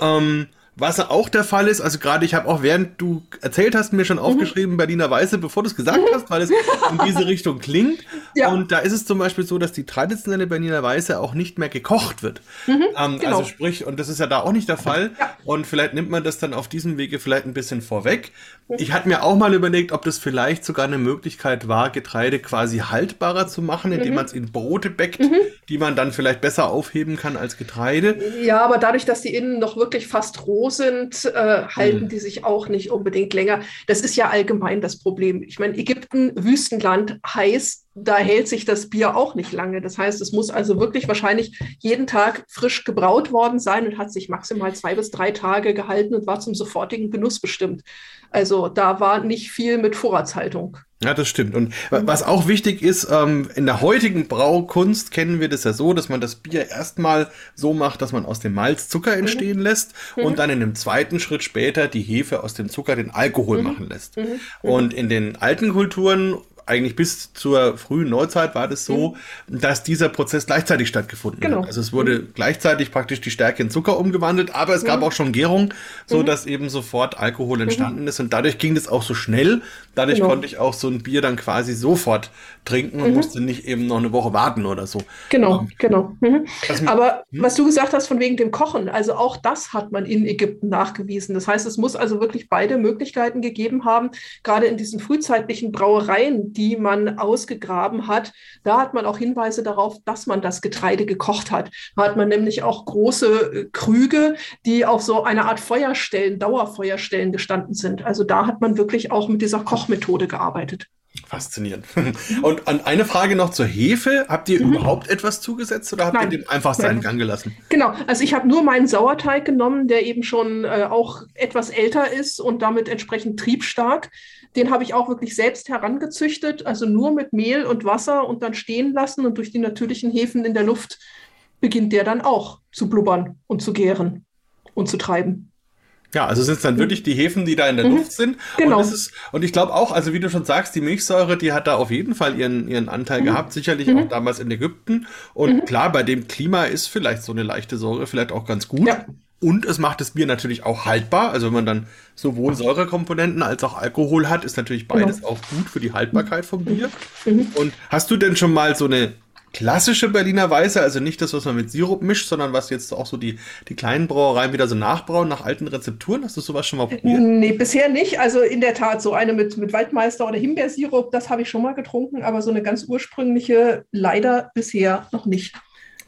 Ähm, was auch der Fall ist, also gerade ich habe auch während du erzählt hast, mir schon mhm. aufgeschrieben Berliner Weiße, bevor du es gesagt mhm. hast, weil es in diese Richtung klingt. Ja. Und da ist es zum Beispiel so, dass die traditionelle Berliner Weiße auch nicht mehr gekocht wird. Mhm, ähm, genau. Also sprich, und das ist ja da auch nicht der Fall. Ja. Und vielleicht nimmt man das dann auf diesem Wege vielleicht ein bisschen vorweg. Mhm. Ich hatte mir auch mal überlegt, ob das vielleicht sogar eine Möglichkeit war, Getreide quasi haltbarer zu machen, indem mhm. man es in Brote bäckt, mhm. die man dann vielleicht besser aufheben kann als Getreide. Ja, aber dadurch, dass die innen noch wirklich fast roh sind, äh, halten mhm. die sich auch nicht unbedingt länger. Das ist ja allgemein das Problem. Ich meine, Ägypten, Wüstenland, heiß, da hält sich das Bier auch nicht lange. Das heißt, es muss also wirklich wahrscheinlich jeden Tag frisch gebraut worden sein und hat sich maximal zwei bis drei Tage gehalten und war zum sofortigen Genuss bestimmt. Also da war nicht viel mit Vorratshaltung. Ja, das stimmt. Und was auch wichtig ist, ähm, in der heutigen Braukunst kennen wir das ja so, dass man das Bier erstmal so macht, dass man aus dem Malz Zucker mhm. entstehen mhm. lässt mhm. und dann in einem zweiten Schritt später die Hefe aus dem Zucker den Alkohol mhm. machen lässt. Mhm. Und in den alten Kulturen eigentlich bis zur frühen Neuzeit war das so, mhm. dass dieser Prozess gleichzeitig stattgefunden genau. hat. Also es wurde mhm. gleichzeitig praktisch die Stärke in Zucker umgewandelt, aber es gab mhm. auch schon Gärung, so mhm. dass eben sofort Alkohol entstanden mhm. ist und dadurch ging das auch so schnell. Dadurch genau. konnte ich auch so ein Bier dann quasi sofort trinken und musste nicht eben noch eine Woche warten oder so. Genau, ähm, genau. Aber was du gesagt hast von wegen dem Kochen, also auch das hat man in Ägypten nachgewiesen. Das heißt, es muss also wirklich beide Möglichkeiten gegeben haben, gerade in diesen frühzeitlichen Brauereien, die man ausgegraben hat. Da hat man auch Hinweise darauf, dass man das Getreide gekocht hat. Da hat man nämlich auch große äh, Krüge, die auf so eine Art Feuerstellen, Dauerfeuerstellen gestanden sind. Also da hat man wirklich auch mit dieser Kochmethode gearbeitet. Faszinierend. (laughs) Und an eine Frage noch zur Hefe. Habt ihr mhm. überhaupt etwas zugesetzt oder habt Nein. ihr dem einfach seinen Gang gelassen? Genau, also ich habe nur meinen Sauerteig genommen, der eben schon äh, auch etwas älter ist und damit entsprechend triebstark. Den habe ich auch wirklich selbst herangezüchtet, also nur mit Mehl und Wasser und dann stehen lassen und durch die natürlichen Hefen in der Luft beginnt der dann auch zu blubbern und zu gären und zu treiben. Ja, also sind es dann wirklich die Hefen, die da in der mhm. Luft sind. Genau. Und, ist, und ich glaube auch, also wie du schon sagst, die Milchsäure, die hat da auf jeden Fall ihren, ihren Anteil mhm. gehabt, sicherlich mhm. auch damals in Ägypten. Und mhm. klar, bei dem Klima ist vielleicht so eine leichte Säure vielleicht auch ganz gut. Ja. Und es macht das Bier natürlich auch haltbar. Also wenn man dann sowohl Säurekomponenten als auch Alkohol hat, ist natürlich beides genau. auch gut für die Haltbarkeit vom Bier. Mhm. Und hast du denn schon mal so eine klassische Berliner Weiße, also nicht das, was man mit Sirup mischt, sondern was jetzt auch so die, die kleinen Brauereien wieder so nachbrauen nach alten Rezepturen. Hast du sowas schon mal probiert? Nee, bisher nicht. Also in der Tat, so eine mit, mit Waldmeister oder Himbeersirup, das habe ich schon mal getrunken, aber so eine ganz ursprüngliche leider bisher noch nicht.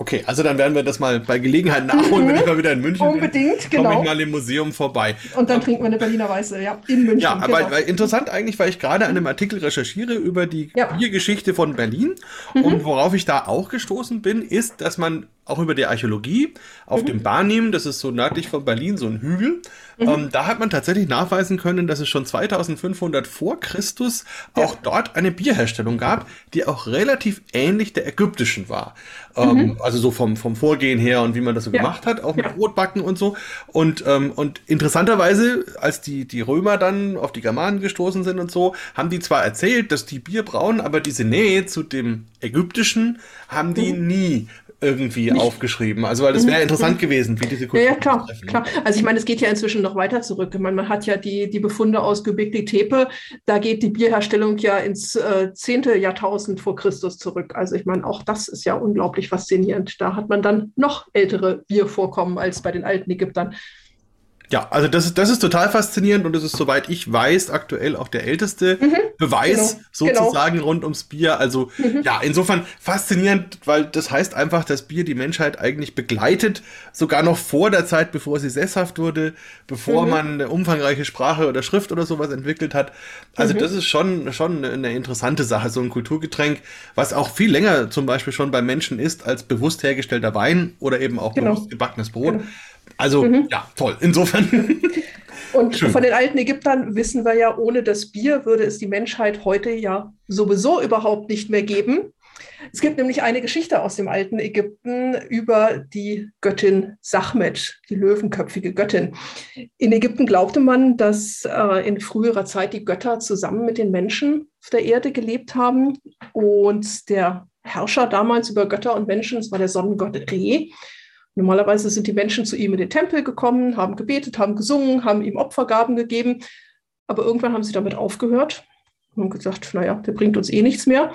Okay, also dann werden wir das mal bei Gelegenheit nachholen, mhm. wenn ich mal wieder in München Unbedingt, bin. Unbedingt, genau. Komme ich mal im Museum vorbei. Und dann trinken wir eine Berliner Weiße, ja, in München. Ja, aber genau. interessant eigentlich, weil ich gerade an einem Artikel recherchiere über die ja. Biergeschichte von Berlin. Mhm. Und worauf ich da auch gestoßen bin, ist, dass man auch über die Archäologie auf mhm. dem Barnim, das ist so nördlich von Berlin, so ein Hügel, mhm. ähm, da hat man tatsächlich nachweisen können, dass es schon 2500 vor Christus ja. auch dort eine Bierherstellung gab, die auch relativ ähnlich der ägyptischen war. Ähm, mhm. Also so vom, vom Vorgehen her und wie man das so ja. gemacht hat, auch mit ja. Brotbacken und so. Und, ähm, und interessanterweise, als die, die Römer dann auf die Germanen gestoßen sind und so, haben die zwar erzählt, dass die Bier brauen, aber diese Nähe zu dem ägyptischen haben die mhm. nie irgendwie Nicht. aufgeschrieben. Also, weil das wäre mhm. interessant gewesen, wie diese Kultur. Ja, ja klar, treffen, klar. Also, ich meine, es geht ja inzwischen noch weiter zurück. Ich meine, man hat ja die, die Befunde aus Göbekli Tepe. Da geht die Bierherstellung ja ins äh, 10. Jahrtausend vor Christus zurück. Also, ich meine, auch das ist ja unglaublich faszinierend. Da hat man dann noch ältere Biervorkommen als bei den alten Ägyptern. Ja, also das ist, das ist total faszinierend und das ist, soweit ich weiß, aktuell auch der älteste mhm, Beweis genau, sozusagen genau. rund ums Bier. Also mhm. ja, insofern faszinierend, weil das heißt einfach, dass Bier die Menschheit eigentlich begleitet, sogar noch vor der Zeit, bevor sie sesshaft wurde, bevor mhm. man eine umfangreiche Sprache oder Schrift oder sowas entwickelt hat. Also mhm. das ist schon, schon eine interessante Sache, so ein Kulturgetränk, was auch viel länger zum Beispiel schon bei Menschen ist als bewusst hergestellter Wein oder eben auch genau. bewusst gebackenes Brot. Also mhm. ja, toll. Insofern. (laughs) Und Schön. von den alten Ägyptern wissen wir ja, ohne das Bier würde es die Menschheit heute ja sowieso überhaupt nicht mehr geben. Es gibt nämlich eine Geschichte aus dem alten Ägypten über die Göttin Sachmet, die löwenköpfige Göttin. In Ägypten glaubte man, dass äh, in früherer Zeit die Götter zusammen mit den Menschen auf der Erde gelebt haben und der Herrscher damals über Götter und Menschen, das war der Sonnengott Re, Normalerweise sind die Menschen zu ihm in den Tempel gekommen, haben gebetet, haben gesungen, haben ihm Opfergaben gegeben. Aber irgendwann haben sie damit aufgehört und gesagt, naja, der bringt uns eh nichts mehr.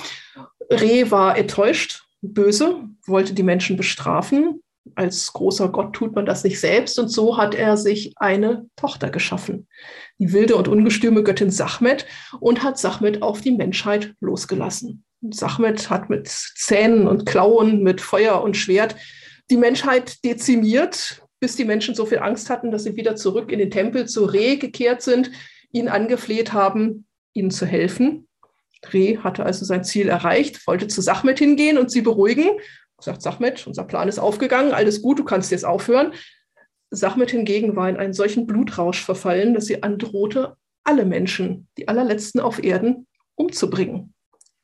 Re war enttäuscht, böse, wollte die Menschen bestrafen. Als großer Gott tut man das nicht selbst. Und so hat er sich eine Tochter geschaffen, die wilde und ungestüme Göttin Sachmet, und hat Sachmet auf die Menschheit losgelassen. Sachmet hat mit Zähnen und Klauen, mit Feuer und Schwert die Menschheit dezimiert, bis die Menschen so viel Angst hatten, dass sie wieder zurück in den Tempel zu Re gekehrt sind, ihn angefleht haben, ihnen zu helfen. Re hatte also sein Ziel erreicht, wollte zu Sachmet hingehen und sie beruhigen. Sagt Sachmet, unser Plan ist aufgegangen, alles gut, du kannst jetzt aufhören. Sachmet hingegen war in einen solchen Blutrausch verfallen, dass sie androhte, alle Menschen, die allerletzten auf Erden, umzubringen.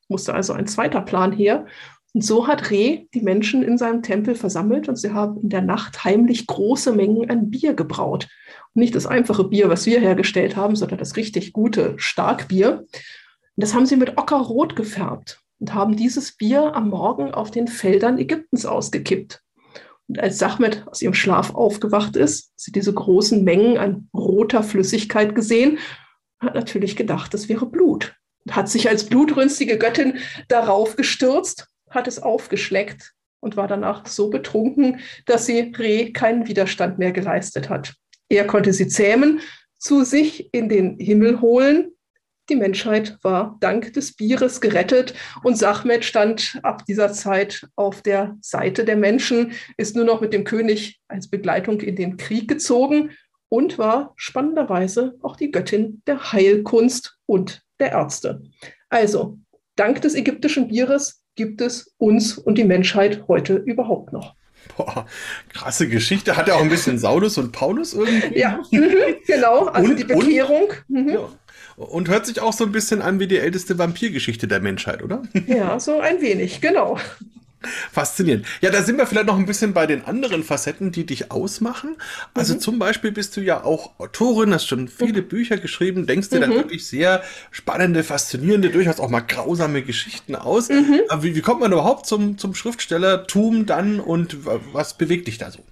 Musste also ein zweiter Plan her. Und so hat Re die Menschen in seinem Tempel versammelt und sie haben in der Nacht heimlich große Mengen an Bier gebraut. Und nicht das einfache Bier, was wir hergestellt haben, sondern das richtig gute Starkbier. Und das haben sie mit Ockerrot gefärbt und haben dieses Bier am Morgen auf den Feldern Ägyptens ausgekippt. Und als Sachmet aus ihrem Schlaf aufgewacht ist, sie diese großen Mengen an roter Flüssigkeit gesehen, hat natürlich gedacht, das wäre Blut. Und hat sich als blutrünstige Göttin darauf gestürzt, hat es aufgeschleckt und war danach so betrunken, dass sie Re keinen Widerstand mehr geleistet hat. Er konnte sie zähmen, zu sich in den Himmel holen die Menschheit war dank des Bieres gerettet und Sachmet stand ab dieser Zeit auf der Seite der Menschen, ist nur noch mit dem König als Begleitung in den Krieg gezogen und war spannenderweise auch die Göttin der Heilkunst und der Ärzte. Also, dank des ägyptischen Bieres gibt es uns und die Menschheit heute überhaupt noch. Boah, krasse Geschichte. Hat er auch ein bisschen Saulus und Paulus irgendwie? Ja, mhm, genau. Also und, die Bekehrung. Und, mhm. ja. Und hört sich auch so ein bisschen an wie die älteste Vampirgeschichte der Menschheit, oder? Ja, so ein wenig, genau. Faszinierend. Ja, da sind wir vielleicht noch ein bisschen bei den anderen Facetten, die dich ausmachen. Also mhm. zum Beispiel bist du ja auch Autorin, hast schon viele mhm. Bücher geschrieben, denkst dir mhm. dann wirklich sehr spannende, faszinierende, durchaus auch mal grausame Geschichten aus. Mhm. Aber wie, wie kommt man überhaupt zum, zum Schriftstellertum dann und was bewegt dich da so?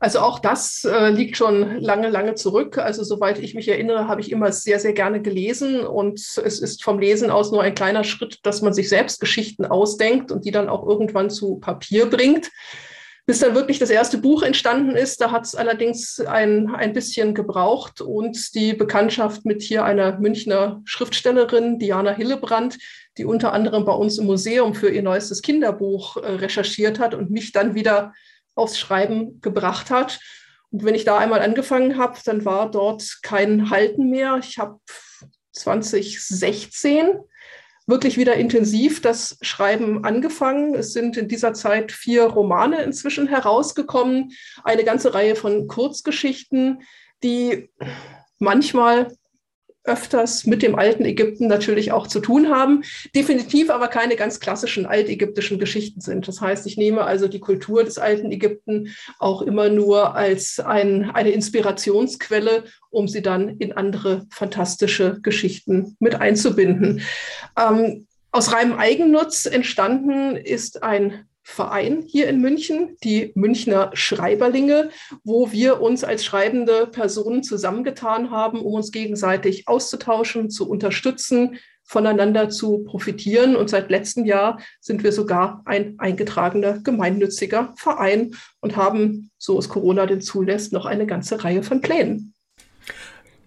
Also auch das äh, liegt schon lange, lange zurück. Also soweit ich mich erinnere, habe ich immer sehr, sehr gerne gelesen und es ist vom Lesen aus nur ein kleiner Schritt, dass man sich selbst Geschichten ausdenkt und die dann auch irgendwann zu Papier bringt. Bis dann wirklich das erste Buch entstanden ist, da hat es allerdings ein, ein bisschen gebraucht und die Bekanntschaft mit hier einer Münchner Schriftstellerin, Diana Hillebrand, die unter anderem bei uns im Museum für ihr neuestes Kinderbuch äh, recherchiert hat und mich dann wieder aufs Schreiben gebracht hat. Und wenn ich da einmal angefangen habe, dann war dort kein Halten mehr. Ich habe 2016 wirklich wieder intensiv das Schreiben angefangen. Es sind in dieser Zeit vier Romane inzwischen herausgekommen, eine ganze Reihe von Kurzgeschichten, die manchmal öfters mit dem alten Ägypten natürlich auch zu tun haben, definitiv aber keine ganz klassischen altägyptischen Geschichten sind. Das heißt, ich nehme also die Kultur des alten Ägypten auch immer nur als ein, eine Inspirationsquelle, um sie dann in andere fantastische Geschichten mit einzubinden. Ähm, aus reinem Eigennutz entstanden ist ein Verein hier in München, die Münchner Schreiberlinge, wo wir uns als schreibende Personen zusammengetan haben, um uns gegenseitig auszutauschen, zu unterstützen, voneinander zu profitieren. Und seit letztem Jahr sind wir sogar ein eingetragener gemeinnütziger Verein und haben, so es Corona denn zulässt, noch eine ganze Reihe von Plänen.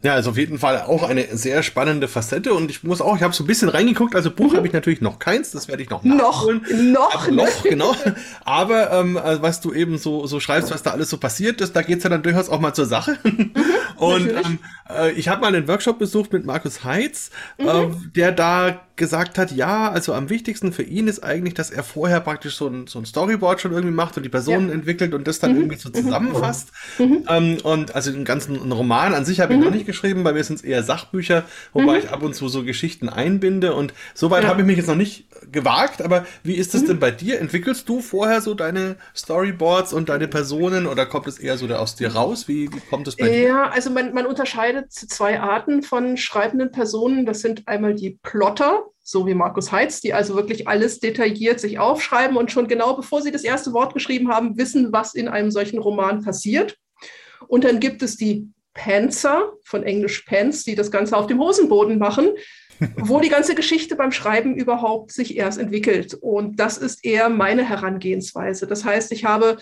Ja, also auf jeden Fall auch eine sehr spannende Facette und ich muss auch, ich habe so ein bisschen reingeguckt, also Buch mhm. habe ich natürlich noch keins, das werde ich noch nachholen. Noch, noch, noch, genau. Aber ähm, also was du eben so, so schreibst, was da alles so passiert ist, da geht's ja dann durchaus auch mal zur Sache. (laughs) Mhm, und ähm, äh, ich habe mal einen Workshop besucht mit Markus Heitz, mhm. äh, der da gesagt hat, ja, also am wichtigsten für ihn ist eigentlich, dass er vorher praktisch so ein, so ein Storyboard schon irgendwie macht und die Personen ja. entwickelt und das dann mhm. irgendwie so mhm. zusammenfasst. Mhm. Ähm, und also den ganzen Roman an sich habe ich mhm. noch nicht geschrieben, bei mir sind es eher Sachbücher, wobei mhm. ich ab und zu so Geschichten einbinde und soweit ja. habe ich mich jetzt noch nicht gewagt, aber wie ist es mhm. denn bei dir? Entwickelst du vorher so deine Storyboards und deine Personen oder kommt es eher so aus dir raus? Wie, wie kommt es bei dir? Ja, also man, man unterscheidet zwei Arten von schreibenden Personen. Das sind einmal die Plotter, so wie Markus Heitz, die also wirklich alles detailliert sich aufschreiben und schon genau bevor sie das erste Wort geschrieben haben, wissen, was in einem solchen Roman passiert. Und dann gibt es die Panzer, von Englisch Pants, die das Ganze auf dem Hosenboden machen, (laughs) wo die ganze Geschichte beim Schreiben überhaupt sich erst entwickelt. Und das ist eher meine Herangehensweise. Das heißt, ich habe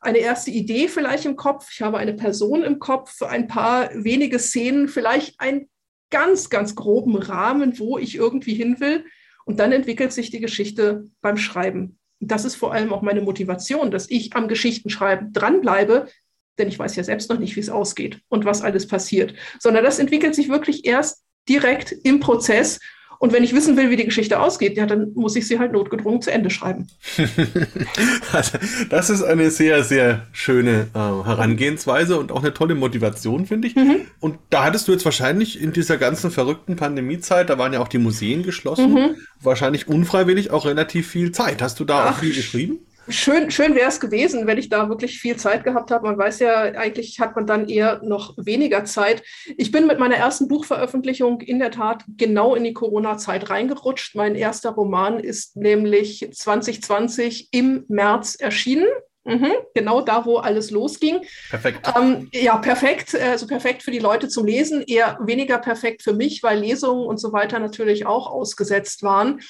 eine erste Idee vielleicht im Kopf, ich habe eine Person im Kopf, ein paar wenige Szenen, vielleicht ein ganz, ganz groben Rahmen, wo ich irgendwie hin will. Und dann entwickelt sich die Geschichte beim Schreiben. das ist vor allem auch meine Motivation, dass ich am Geschichtenschreiben dranbleibe, denn ich weiß ja selbst noch nicht, wie es ausgeht und was alles passiert, sondern das entwickelt sich wirklich erst direkt im Prozess und wenn ich wissen will, wie die Geschichte ausgeht, ja, dann muss ich sie halt notgedrungen zu Ende schreiben. (laughs) also, das ist eine sehr, sehr schöne äh, Herangehensweise und auch eine tolle Motivation, finde ich. Mhm. Und da hattest du jetzt wahrscheinlich in dieser ganzen verrückten Pandemiezeit, da waren ja auch die Museen geschlossen, mhm. wahrscheinlich unfreiwillig auch relativ viel Zeit. Hast du da Ach, auch viel geschrieben? Schön, schön wäre es gewesen, wenn ich da wirklich viel Zeit gehabt habe. Man weiß ja, eigentlich hat man dann eher noch weniger Zeit. Ich bin mit meiner ersten Buchveröffentlichung in der Tat genau in die Corona-Zeit reingerutscht. Mein erster Roman ist nämlich 2020 im März erschienen. Mhm, genau da, wo alles losging. Perfekt. Ähm, ja, perfekt. Also perfekt für die Leute zum Lesen, eher weniger perfekt für mich, weil Lesungen und so weiter natürlich auch ausgesetzt waren.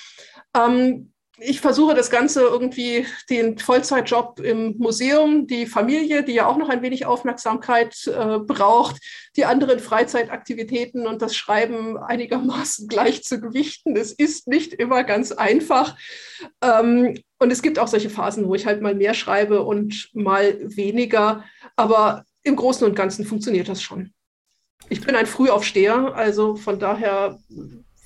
Ähm, ich versuche das Ganze irgendwie, den Vollzeitjob im Museum, die Familie, die ja auch noch ein wenig Aufmerksamkeit äh, braucht, die anderen Freizeitaktivitäten und das Schreiben einigermaßen (laughs) gleich zu gewichten. Es ist nicht immer ganz einfach. Ähm, und es gibt auch solche Phasen, wo ich halt mal mehr schreibe und mal weniger. Aber im Großen und Ganzen funktioniert das schon. Ich bin ein Frühaufsteher, also von daher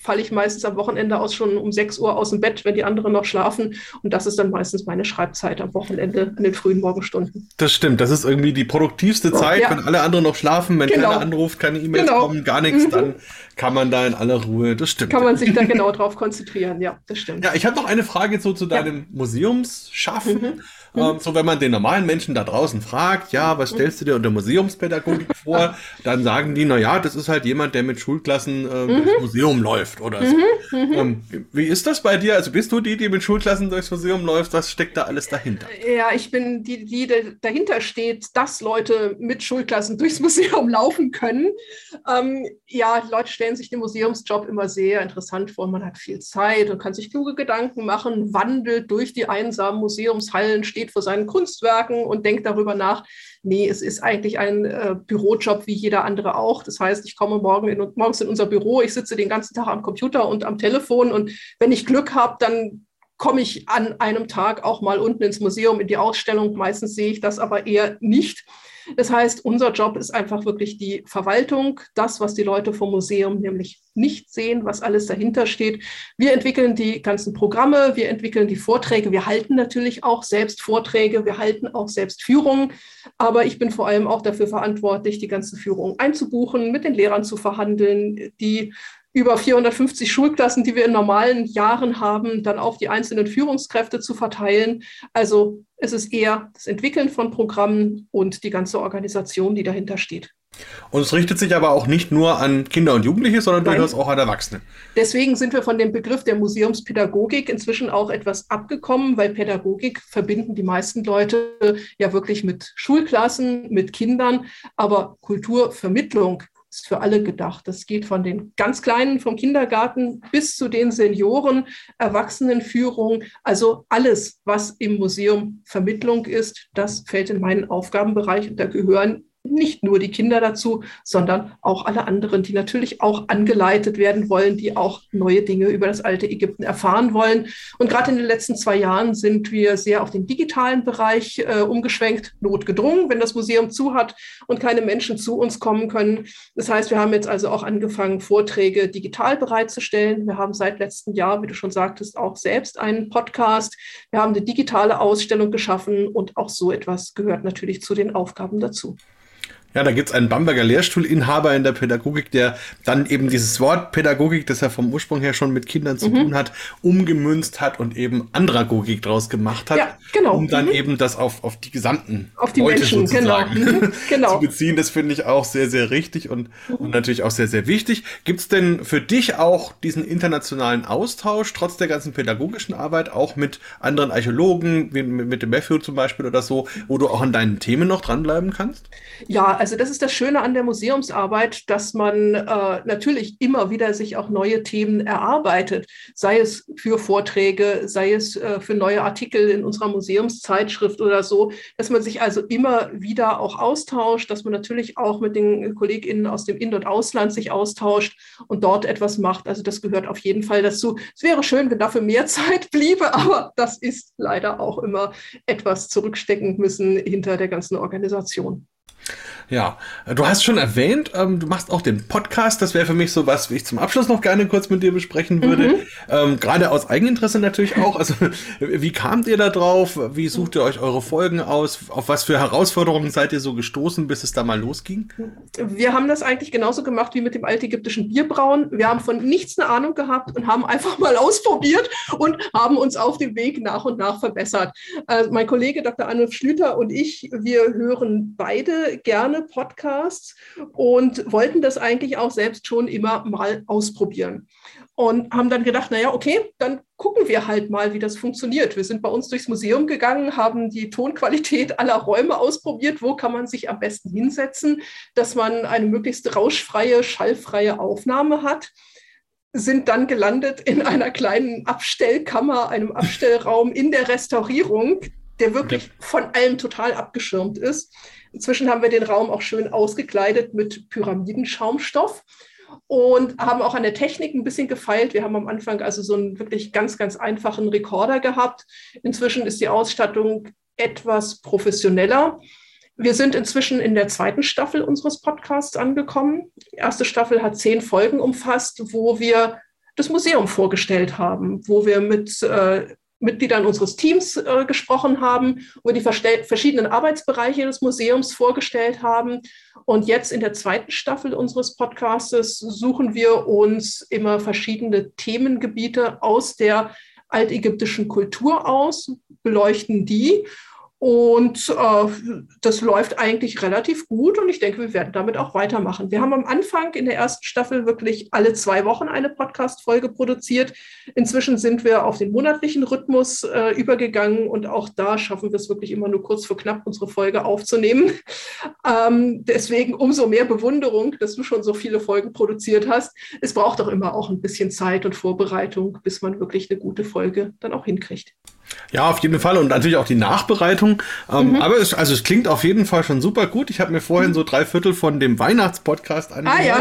falle ich meistens am Wochenende aus schon um 6 Uhr aus dem Bett, wenn die anderen noch schlafen. Und das ist dann meistens meine Schreibzeit am Wochenende in den frühen Morgenstunden. Das stimmt. Das ist irgendwie die produktivste Zeit, ja. wenn alle anderen noch schlafen, wenn genau. keiner anruft, keine E-Mails genau. kommen, gar nichts, mhm. dann kann man da in aller Ruhe, das stimmt. Kann man sich da genau drauf konzentrieren, ja, das stimmt. Ja, ich habe noch eine Frage so zu deinem ja. Museumsschaffen. Mhm. Ähm, so, wenn man den normalen Menschen da draußen fragt, ja, was stellst du dir unter Museumspädagogik (laughs) vor, dann sagen die, na ja, das ist halt jemand, der mit Schulklassen äh, mhm. durchs Museum läuft oder so. Mhm. mhm. Ähm, wie ist das bei dir? Also bist du die, die mit Schulklassen durchs Museum läuft? Was steckt da alles dahinter? Ja, ich bin die, die dahinter steht, dass Leute mit Schulklassen durchs Museum laufen können. Ähm, ja, Leute stellen sich den Museumsjob immer sehr interessant vor. Man hat viel Zeit und kann sich kluge Gedanken machen, wandelt durch die einsamen Museumshallen, steht steht vor seinen Kunstwerken und denkt darüber nach, nee, es ist eigentlich ein äh, Bürojob wie jeder andere auch. Das heißt, ich komme morgen in, morgens in unser Büro, ich sitze den ganzen Tag am Computer und am Telefon und wenn ich Glück habe, dann komme ich an einem Tag auch mal unten ins Museum in die Ausstellung. Meistens sehe ich das aber eher nicht. Das heißt, unser Job ist einfach wirklich die Verwaltung, das, was die Leute vom Museum nämlich nicht sehen, was alles dahinter steht. Wir entwickeln die ganzen Programme, wir entwickeln die Vorträge, wir halten natürlich auch selbst Vorträge, wir halten auch selbst Führungen, aber ich bin vor allem auch dafür verantwortlich, die ganzen Führungen einzubuchen, mit den Lehrern zu verhandeln, die über 450 Schulklassen, die wir in normalen Jahren haben, dann auf die einzelnen Führungskräfte zu verteilen. Also es ist eher das Entwickeln von Programmen und die ganze Organisation, die dahinter steht. Und es richtet sich aber auch nicht nur an Kinder und Jugendliche, sondern Nein. durchaus auch an Erwachsene. Deswegen sind wir von dem Begriff der Museumspädagogik inzwischen auch etwas abgekommen, weil Pädagogik verbinden die meisten Leute ja wirklich mit Schulklassen, mit Kindern, aber Kulturvermittlung ist für alle gedacht. Das geht von den ganz Kleinen vom Kindergarten bis zu den Senioren, Erwachsenenführung. Also alles, was im Museum Vermittlung ist, das fällt in meinen Aufgabenbereich und da gehören nicht nur die Kinder dazu, sondern auch alle anderen, die natürlich auch angeleitet werden wollen, die auch neue Dinge über das alte Ägypten erfahren wollen. Und gerade in den letzten zwei Jahren sind wir sehr auf den digitalen Bereich äh, umgeschwenkt, notgedrungen, wenn das Museum zu hat und keine Menschen zu uns kommen können. Das heißt, wir haben jetzt also auch angefangen, Vorträge digital bereitzustellen. Wir haben seit letztem Jahr, wie du schon sagtest, auch selbst einen Podcast. Wir haben eine digitale Ausstellung geschaffen und auch so etwas gehört natürlich zu den Aufgaben dazu. Ja, da gibt's einen Bamberger Lehrstuhlinhaber in der Pädagogik, der dann eben dieses Wort Pädagogik, das er vom Ursprung her schon mit Kindern zu mhm. tun hat, umgemünzt hat und eben Andragogik draus gemacht hat. Ja, genau. Um dann mhm. eben das auf, auf die gesamten auf die Leute Menschen, genau. sozusagen mhm. (laughs) genau. zu beziehen. Das finde ich auch sehr, sehr richtig und, mhm. und natürlich auch sehr, sehr wichtig. Gibt's denn für dich auch diesen internationalen Austausch, trotz der ganzen pädagogischen Arbeit, auch mit anderen Archäologen, wie mit, mit dem Matthew zum Beispiel oder so, wo du auch an deinen Themen noch dranbleiben kannst? Ja, also das ist das Schöne an der Museumsarbeit, dass man äh, natürlich immer wieder sich auch neue Themen erarbeitet, sei es für Vorträge, sei es äh, für neue Artikel in unserer Museumszeitschrift oder so, dass man sich also immer wieder auch austauscht, dass man natürlich auch mit den KollegInnen aus dem In- und Ausland sich austauscht und dort etwas macht. Also das gehört auf jeden Fall dazu. Es wäre schön, wenn dafür mehr (laughs) Zeit bliebe, aber das ist leider auch immer etwas zurückstecken müssen hinter der ganzen Organisation. Ja, du hast schon erwähnt, ähm, du machst auch den Podcast. Das wäre für mich so was, wie ich zum Abschluss noch gerne kurz mit dir besprechen würde. Mhm. Ähm, Gerade aus Eigeninteresse natürlich auch. Also, (laughs) wie kamt ihr da drauf? Wie sucht ihr euch eure Folgen aus? Auf was für Herausforderungen seid ihr so gestoßen, bis es da mal losging? Wir haben das eigentlich genauso gemacht wie mit dem altägyptischen Bierbrauen. Wir haben von nichts eine Ahnung gehabt und haben einfach (laughs) mal ausprobiert und haben uns auf dem Weg nach und nach verbessert. Äh, mein Kollege Dr. Arnulf Schlüter und ich, wir hören beide gerne Podcasts und wollten das eigentlich auch selbst schon immer mal ausprobieren. Und haben dann gedacht, naja, okay, dann gucken wir halt mal, wie das funktioniert. Wir sind bei uns durchs Museum gegangen, haben die Tonqualität aller Räume ausprobiert, wo kann man sich am besten hinsetzen, dass man eine möglichst rauschfreie, schallfreie Aufnahme hat sind dann gelandet in einer kleinen Abstellkammer, einem Abstellraum in der Restaurierung, der wirklich von allem total abgeschirmt ist. Inzwischen haben wir den Raum auch schön ausgekleidet mit Pyramidenschaumstoff und haben auch an der Technik ein bisschen gefeilt. Wir haben am Anfang also so einen wirklich ganz, ganz einfachen Rekorder gehabt. Inzwischen ist die Ausstattung etwas professioneller. Wir sind inzwischen in der zweiten Staffel unseres Podcasts angekommen. Die erste Staffel hat zehn Folgen umfasst, wo wir das Museum vorgestellt haben, wo wir mit äh, Mitgliedern unseres Teams äh, gesprochen haben, über die verschiedenen Arbeitsbereiche des Museums vorgestellt haben. Und jetzt in der zweiten Staffel unseres Podcastes suchen wir uns immer verschiedene Themengebiete aus der altägyptischen Kultur aus, beleuchten die und äh, das läuft eigentlich relativ gut und ich denke, wir werden damit auch weitermachen. Wir haben am Anfang in der ersten Staffel wirklich alle zwei Wochen eine Podcast-Folge produziert. Inzwischen sind wir auf den monatlichen Rhythmus äh, übergegangen und auch da schaffen wir es wirklich immer nur kurz vor knapp, unsere Folge aufzunehmen. (laughs) Ähm, deswegen umso mehr Bewunderung, dass du schon so viele Folgen produziert hast. Es braucht doch immer auch ein bisschen Zeit und Vorbereitung, bis man wirklich eine gute Folge dann auch hinkriegt. Ja, auf jeden Fall und natürlich auch die Nachbereitung. Ähm, mhm. Aber es, also es klingt auf jeden Fall schon super gut. Ich habe mir vorhin mhm. so drei Viertel von dem Weihnachtspodcast angehört. Ah ja,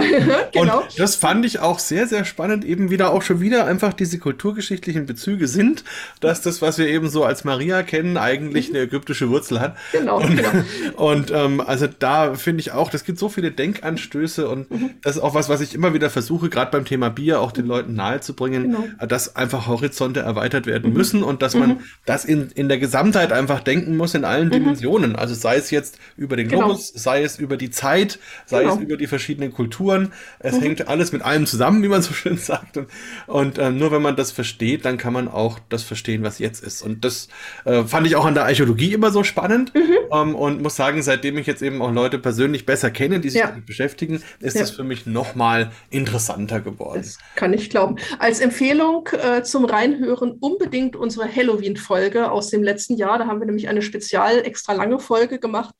(laughs) genau. Und das fand ich auch sehr, sehr spannend. Eben wieder auch schon wieder einfach diese kulturgeschichtlichen Bezüge sind, dass das, was wir eben so als Maria kennen, eigentlich mhm. eine ägyptische Wurzel hat. Genau. Und, genau. (laughs) und ähm, also da finde ich auch, das gibt so viele Denkanstöße und mhm. das ist auch was, was ich immer wieder versuche, gerade beim Thema Bier auch den Leuten nahezubringen, genau. dass einfach Horizonte erweitert werden mhm. müssen und dass man mhm. Das in, in der Gesamtheit einfach denken muss in allen mhm. Dimensionen. Also sei es jetzt über den genau. Globus, genau. sei es über die Zeit, sei genau. es über die verschiedenen Kulturen. Es mhm. hängt alles mit allem zusammen, wie man so schön (laughs) sagt. Und, und äh, nur wenn man das versteht, dann kann man auch das verstehen, was jetzt ist. Und das äh, fand ich auch an der Archäologie immer so spannend. Mhm. Ähm, und muss sagen, seitdem ich jetzt eben auch Leute persönlich besser kenne, die sich ja. damit beschäftigen, ist ja. das für mich noch mal interessanter geworden. Das kann ich glauben. Als Empfehlung äh, zum Reinhören unbedingt unsere Halloween Halloween-Folge aus dem letzten Jahr. Da haben wir nämlich eine spezial extra lange Folge gemacht,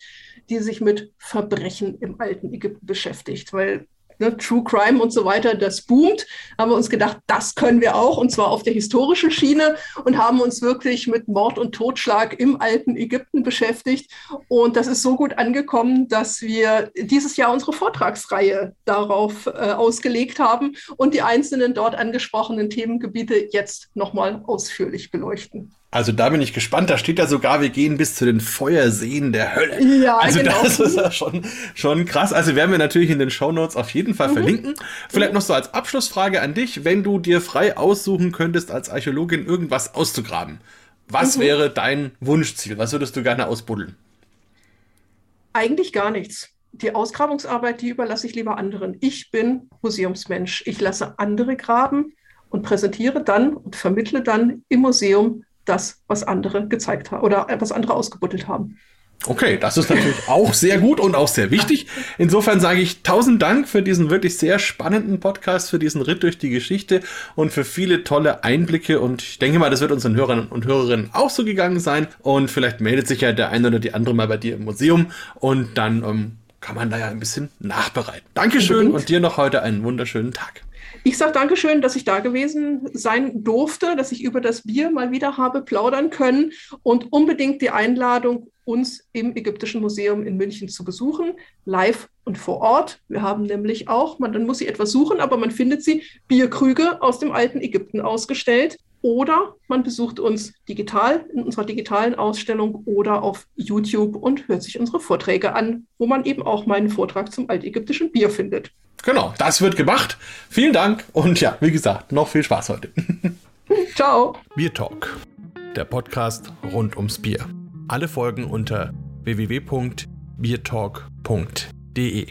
die sich mit Verbrechen im alten Ägypten beschäftigt, weil ne, True Crime und so weiter, das boomt, haben wir uns gedacht, das können wir auch, und zwar auf der historischen Schiene und haben uns wirklich mit Mord und Totschlag im alten Ägypten beschäftigt. Und das ist so gut angekommen, dass wir dieses Jahr unsere Vortragsreihe darauf äh, ausgelegt haben und die einzelnen dort angesprochenen Themengebiete jetzt nochmal ausführlich beleuchten. Also da bin ich gespannt. Da steht ja sogar, wir gehen bis zu den Feuerseen der Hölle. Ja, also genau. das ist ja schon, schon krass. Also werden wir natürlich in den Show Notes auf jeden Fall mhm. verlinken. Vielleicht mhm. noch so als Abschlussfrage an dich, wenn du dir frei aussuchen könntest, als Archäologin irgendwas auszugraben. Was mhm. wäre dein Wunschziel? Was würdest du gerne ausbuddeln? Eigentlich gar nichts. Die Ausgrabungsarbeit, die überlasse ich lieber anderen. Ich bin Museumsmensch. Ich lasse andere graben und präsentiere dann und vermittle dann im Museum das, was andere gezeigt haben oder was andere ausgebuddelt haben. Okay, das ist natürlich auch sehr gut und auch sehr wichtig. Insofern sage ich tausend Dank für diesen wirklich sehr spannenden Podcast, für diesen Ritt durch die Geschichte und für viele tolle Einblicke. Und ich denke mal, das wird unseren Hörern und Hörerinnen auch so gegangen sein. Und vielleicht meldet sich ja der eine oder die andere mal bei dir im Museum und dann ähm, kann man da ja ein bisschen nachbereiten. Dankeschön Unbedingt. und dir noch heute einen wunderschönen Tag. Ich sage Dankeschön, dass ich da gewesen sein durfte, dass ich über das Bier mal wieder habe plaudern können und unbedingt die Einladung, uns im Ägyptischen Museum in München zu besuchen, live und vor Ort. Wir haben nämlich auch, man dann muss sie etwas suchen, aber man findet sie, Bierkrüge aus dem alten Ägypten ausgestellt. Oder man besucht uns digital in unserer digitalen Ausstellung oder auf YouTube und hört sich unsere Vorträge an, wo man eben auch meinen Vortrag zum altägyptischen Bier findet. Genau, das wird gemacht. Vielen Dank und ja, wie gesagt, noch viel Spaß heute. (laughs) Ciao. Bier Talk, der Podcast rund ums Bier. Alle Folgen unter www.biertalk.de.